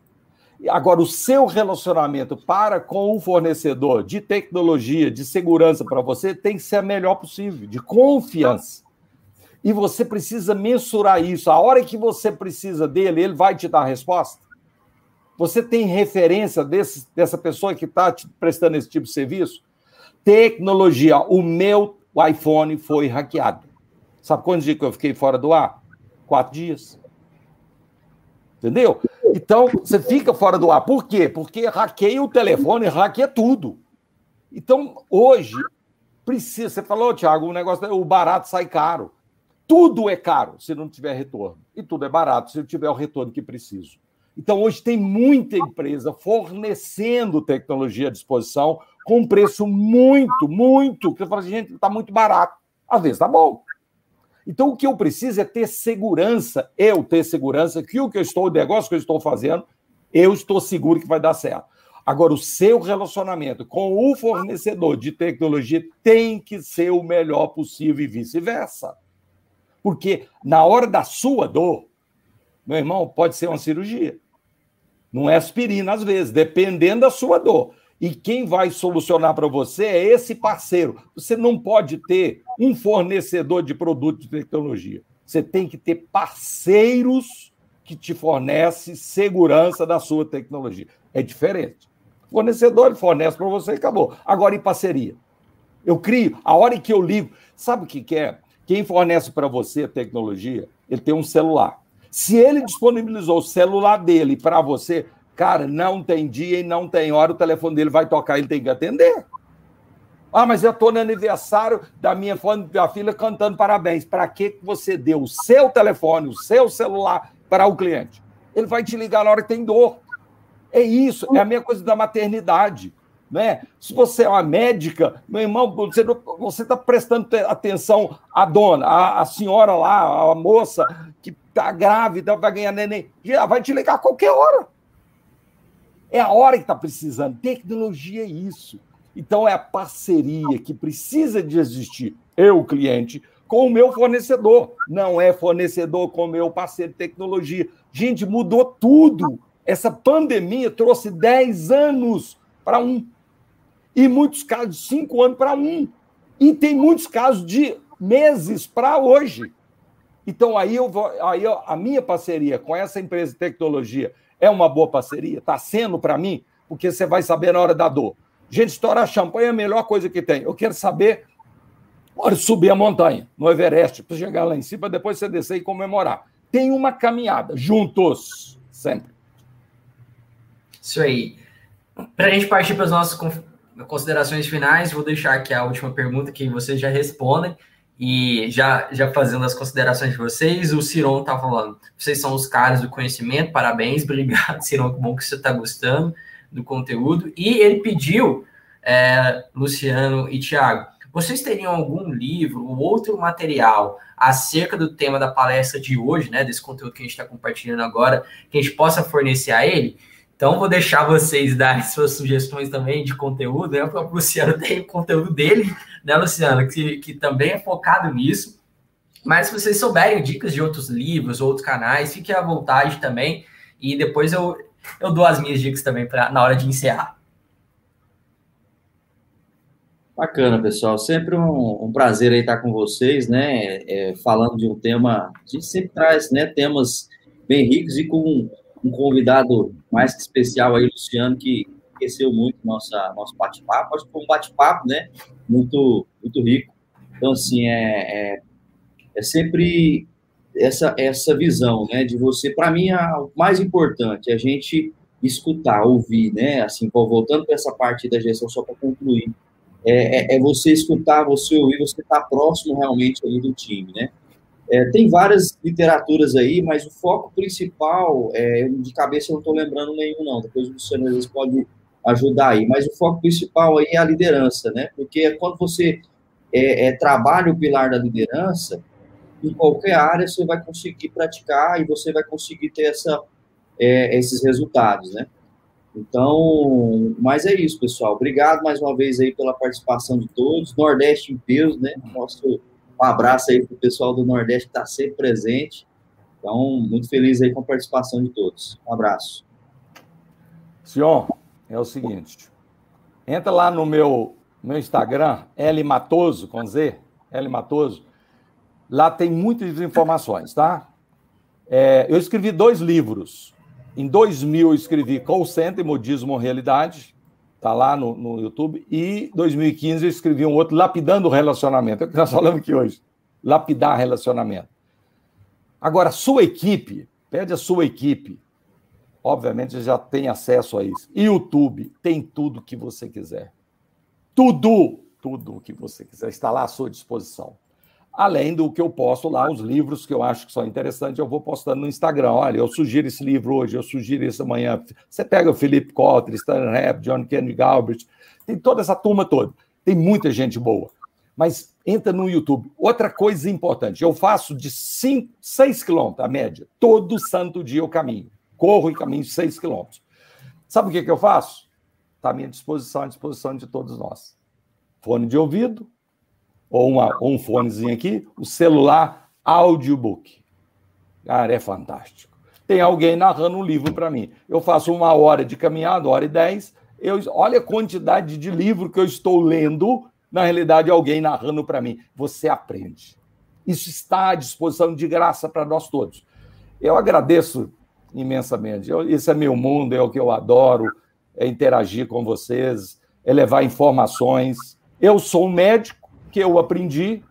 Agora, o seu relacionamento para com o fornecedor de tecnologia, de segurança para você, tem que ser a melhor possível, de confiança. E você precisa mensurar isso. A hora que você precisa dele, ele vai te dar a resposta. Você tem referência desse, dessa pessoa que está te prestando esse tipo de serviço? Tecnologia. O meu iPhone foi hackeado. Sabe quantos dias que eu fiquei fora do ar? Quatro dias. Entendeu? Então, você fica fora do ar. Por quê? Porque hackeia o telefone, hackeia tudo. Então, hoje, precisa. Você falou, Thiago, o negócio, o barato sai caro. Tudo é caro se não tiver retorno. E tudo é barato se eu tiver o retorno que preciso. Então, hoje tem muita empresa fornecendo tecnologia à disposição com um preço muito, muito. Que você fala assim, gente, está muito barato. Às vezes está bom. Então, o que eu preciso é ter segurança, eu ter segurança que o que eu estou, o negócio que eu estou fazendo, eu estou seguro que vai dar certo. Agora, o seu relacionamento com o fornecedor de tecnologia tem que ser o melhor possível e vice-versa. Porque na hora da sua dor, meu irmão, pode ser uma cirurgia. Não é aspirina, às vezes, dependendo da sua dor. E quem vai solucionar para você é esse parceiro. Você não pode ter um fornecedor de produto de tecnologia. Você tem que ter parceiros que te fornecem segurança da sua tecnologia. É diferente. O fornecedor fornece para você e acabou. Agora, em parceria. Eu crio, a hora que eu ligo. Sabe o que é? Quem fornece para você a tecnologia, ele tem um celular. Se ele disponibilizou o celular dele para você, Cara, não tem dia e não tem hora, o telefone dele vai tocar, ele tem que atender. Ah, mas eu estou no aniversário da minha, filha cantando parabéns. Para que você deu o seu telefone, o seu celular para o cliente? Ele vai te ligar na hora que tem dor. É isso, é a mesma coisa da maternidade. Né? Se você é uma médica, meu irmão, você está prestando atenção à dona, à, à, senhora lá, a moça que está grávida, vai ganhar neném, vai te ligar a qualquer hora. É a hora que está precisando. Tecnologia é isso. Então, é a parceria que precisa de existir, eu, cliente, com o meu fornecedor. Não é fornecedor com o meu parceiro de tecnologia. Gente, mudou tudo. Essa pandemia trouxe 10 anos para um. E muitos casos, 5 anos para um. E tem muitos casos de meses para hoje. Então, aí, eu vou, aí eu, a minha parceria com essa empresa de tecnologia é uma boa parceria? Está sendo para mim? Porque você vai saber na hora da dor. Gente, estourar champanhe é a melhor coisa que tem. Eu quero saber na hora de subir a montanha, no Everest, para chegar lá em cima, depois você descer e comemorar. Tem uma caminhada, juntos, sempre. Isso aí. Para a gente partir para as nossas considerações finais, vou deixar aqui a última pergunta que vocês já respondem. E já, já fazendo as considerações de vocês, o Ciron tá falando, vocês são os caras do conhecimento, parabéns, [laughs] obrigado, Ciron, que bom que você está gostando do conteúdo. E ele pediu, é, Luciano e Tiago, vocês teriam algum livro ou outro material acerca do tema da palestra de hoje, né, desse conteúdo que a gente está compartilhando agora, que a gente possa fornecer a ele? Então, vou deixar vocês darem [laughs] suas sugestões também de conteúdo. Né? O Luciano tem o conteúdo dele, né, Luciano, que, que também é focado nisso. Mas se vocês souberem dicas de outros livros, outros canais, fiquem à vontade também. E depois eu, eu dou as minhas dicas também pra, na hora de encerrar. Bacana, pessoal. Sempre um, um prazer estar com vocês, né? É, falando de um tema. A gente sempre traz né, temas bem ricos e com um convidado mais que especial aí, Luciano, que enriqueceu muito nossa, nosso bate-papo. Acho que foi um bate-papo, né? Muito, muito rico. Então, assim, é, é, é sempre essa, essa visão, né? De você, para mim, a, o mais importante é a gente escutar, ouvir, né? Assim, voltando para essa parte da gestão, só para concluir. É, é, é, você escutar, você ouvir, você estar tá próximo realmente ali do time, né? É, tem várias literaturas aí, mas o foco principal, é, de cabeça eu não estou lembrando nenhum, não. Depois o Luciano às vezes pode ajudar aí. Mas o foco principal aí é a liderança, né? Porque quando você é, é, trabalha o pilar da liderança, em qualquer área você vai conseguir praticar e você vai conseguir ter essa, é, esses resultados, né? Então, mas é isso, pessoal. Obrigado mais uma vez aí pela participação de todos. Nordeste em peso, né? Nosso um abraço aí para o pessoal do Nordeste que está sempre presente. Então, muito feliz aí com a participação de todos. Um abraço. Sion, é o seguinte. Entra lá no meu, meu Instagram, L Matoso, com Z, L Matoso. Lá tem muitas informações, tá? É, eu escrevi dois livros. Em 2000 eu escrevi Call Center, Modismo Realidade, Está lá no, no YouTube. E em 2015 eu escrevi um outro, Lapidando o Relacionamento. É o que nós [laughs] falamos aqui hoje. Lapidar relacionamento. Agora, sua equipe, pede a sua equipe obviamente, já tem acesso a isso. YouTube tem tudo que você quiser. Tudo, tudo o que você quiser está lá à sua disposição. Além do que eu posto lá, os livros que eu acho que são interessantes, eu vou postando no Instagram. Olha, eu sugiro esse livro hoje, eu sugiro esse amanhã. Você pega o Felipe Kotler, Stan Rapp, John Kennedy Galbraith, tem toda essa turma toda. Tem muita gente boa. Mas entra no YouTube. Outra coisa importante, eu faço de 5, 6 quilômetros, a média. Todo santo dia eu caminho. Corro e caminho 6 quilômetros. Sabe o que, que eu faço? Está à minha disposição, à disposição de todos nós. Fone de ouvido, ou, uma, ou um fonezinho aqui, o celular audiobook. Cara, é fantástico. Tem alguém narrando um livro para mim. Eu faço uma hora de caminhada, hora e dez. Eu, olha a quantidade de livro que eu estou lendo. Na realidade, alguém narrando para mim. Você aprende. Isso está à disposição de graça para nós todos. Eu agradeço imensamente. Eu, esse é meu mundo, é o que eu adoro, é interagir com vocês, é levar informações. Eu sou um médico que eu aprendi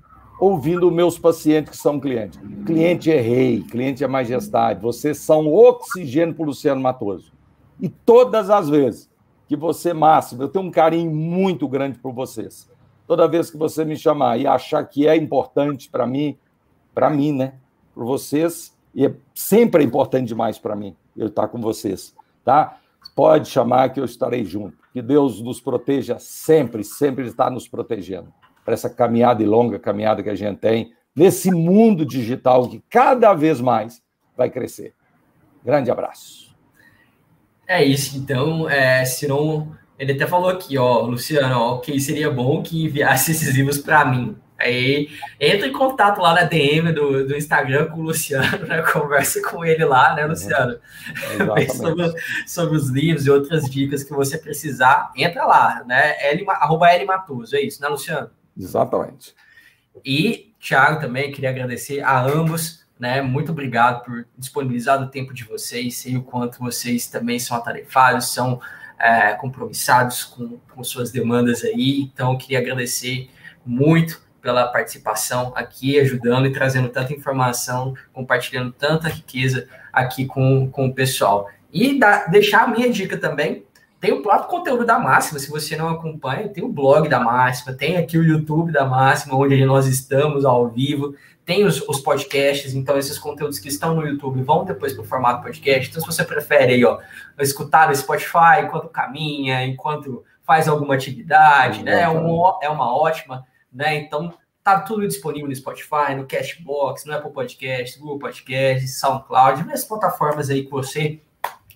ouvindo meus pacientes que são clientes. Cliente é rei, cliente é majestade. Vocês são oxigênio para o Luciano Matoso. E todas as vezes que você, Máximo, eu tenho um carinho muito grande por vocês. Toda vez que você me chamar e achar que é importante para mim, para mim, né? Por vocês, e é sempre importante demais para mim eu estar com vocês, tá? Pode chamar que eu estarei junto. Que Deus nos proteja sempre, sempre está nos protegendo para essa caminhada e longa caminhada que a gente tem nesse mundo digital que cada vez mais vai crescer. Grande abraço. É isso, então, é, Ciron, ele até falou aqui, ó, Luciano, ó, que seria bom que enviasse [laughs] esses livros para mim. Aí entra em contato lá na DM do, do Instagram com o Luciano, né? Conversa com ele lá, né, Luciano? [laughs] sobre, sobre os livros e outras dicas que você precisar, entra lá, né? L, arroba L Matoso, é isso, né, Luciano? Exatamente. E, Thiago, também queria agradecer a ambos, né? Muito obrigado por disponibilizar o tempo de vocês. Sei o quanto vocês também são atarefados, são é, compromissados com, com suas demandas aí. Então, queria agradecer muito pela participação aqui, ajudando e trazendo tanta informação, compartilhando tanta riqueza aqui com, com o pessoal. E da, deixar a minha dica também, tem o próprio conteúdo da Máxima, se você não acompanha, tem o blog da Máxima, tem aqui o YouTube da Máxima, onde nós estamos ao vivo, tem os, os podcasts, então esses conteúdos que estão no YouTube vão depois para o formato podcast. Então, se você prefere aí, ó, escutar no Spotify enquanto caminha, enquanto faz alguma atividade, né? É uma, é uma ótima, né? Então, tá tudo disponível no Spotify, no Cashbox, no Apple Podcast, Google Podcast, SoundCloud, diversas plataformas aí que você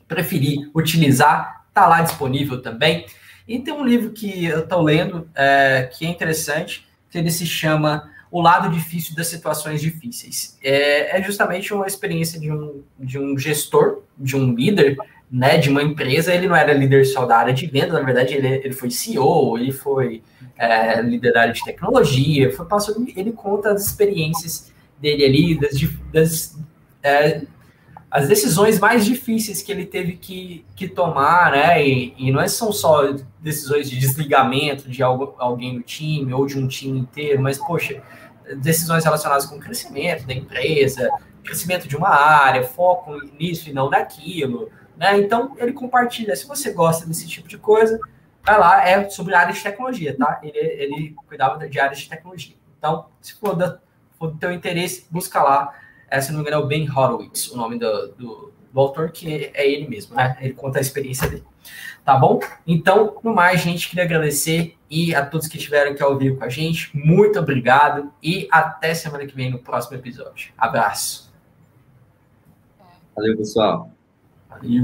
preferir utilizar Está lá disponível também. E tem um livro que eu estou lendo é, que é interessante, que ele se chama O Lado Difícil das Situações Difíceis. É, é justamente uma experiência de um, de um gestor, de um líder, né, de uma empresa. Ele não era líder só da área de venda, na verdade, ele, ele foi CEO, ele foi é, líder da área de tecnologia, foi, passou, ele conta as experiências dele ali, das, das é, as decisões mais difíceis que ele teve que, que tomar, né? E, e não é, são só decisões de desligamento de algo, alguém do time ou de um time inteiro, mas, poxa, decisões relacionadas com o crescimento da empresa, crescimento de uma área, foco nisso e não naquilo, né? Então, ele compartilha. Se você gosta desse tipo de coisa, vai lá, é sobre área de tecnologia, tá? Ele, ele cuidava de áreas de tecnologia. Então, se for, da, for do teu interesse, busca lá é, se não me engano, é o Ben Horowitz, o nome do, do, do, autor, que é ele mesmo, né? Ele conta a experiência dele. Tá bom? Então, no mais, gente, queria agradecer e a todos que estiveram aqui ao vivo com a gente. Muito obrigado e até semana que vem no próximo episódio. Abraço. Valeu, pessoal. Valeu.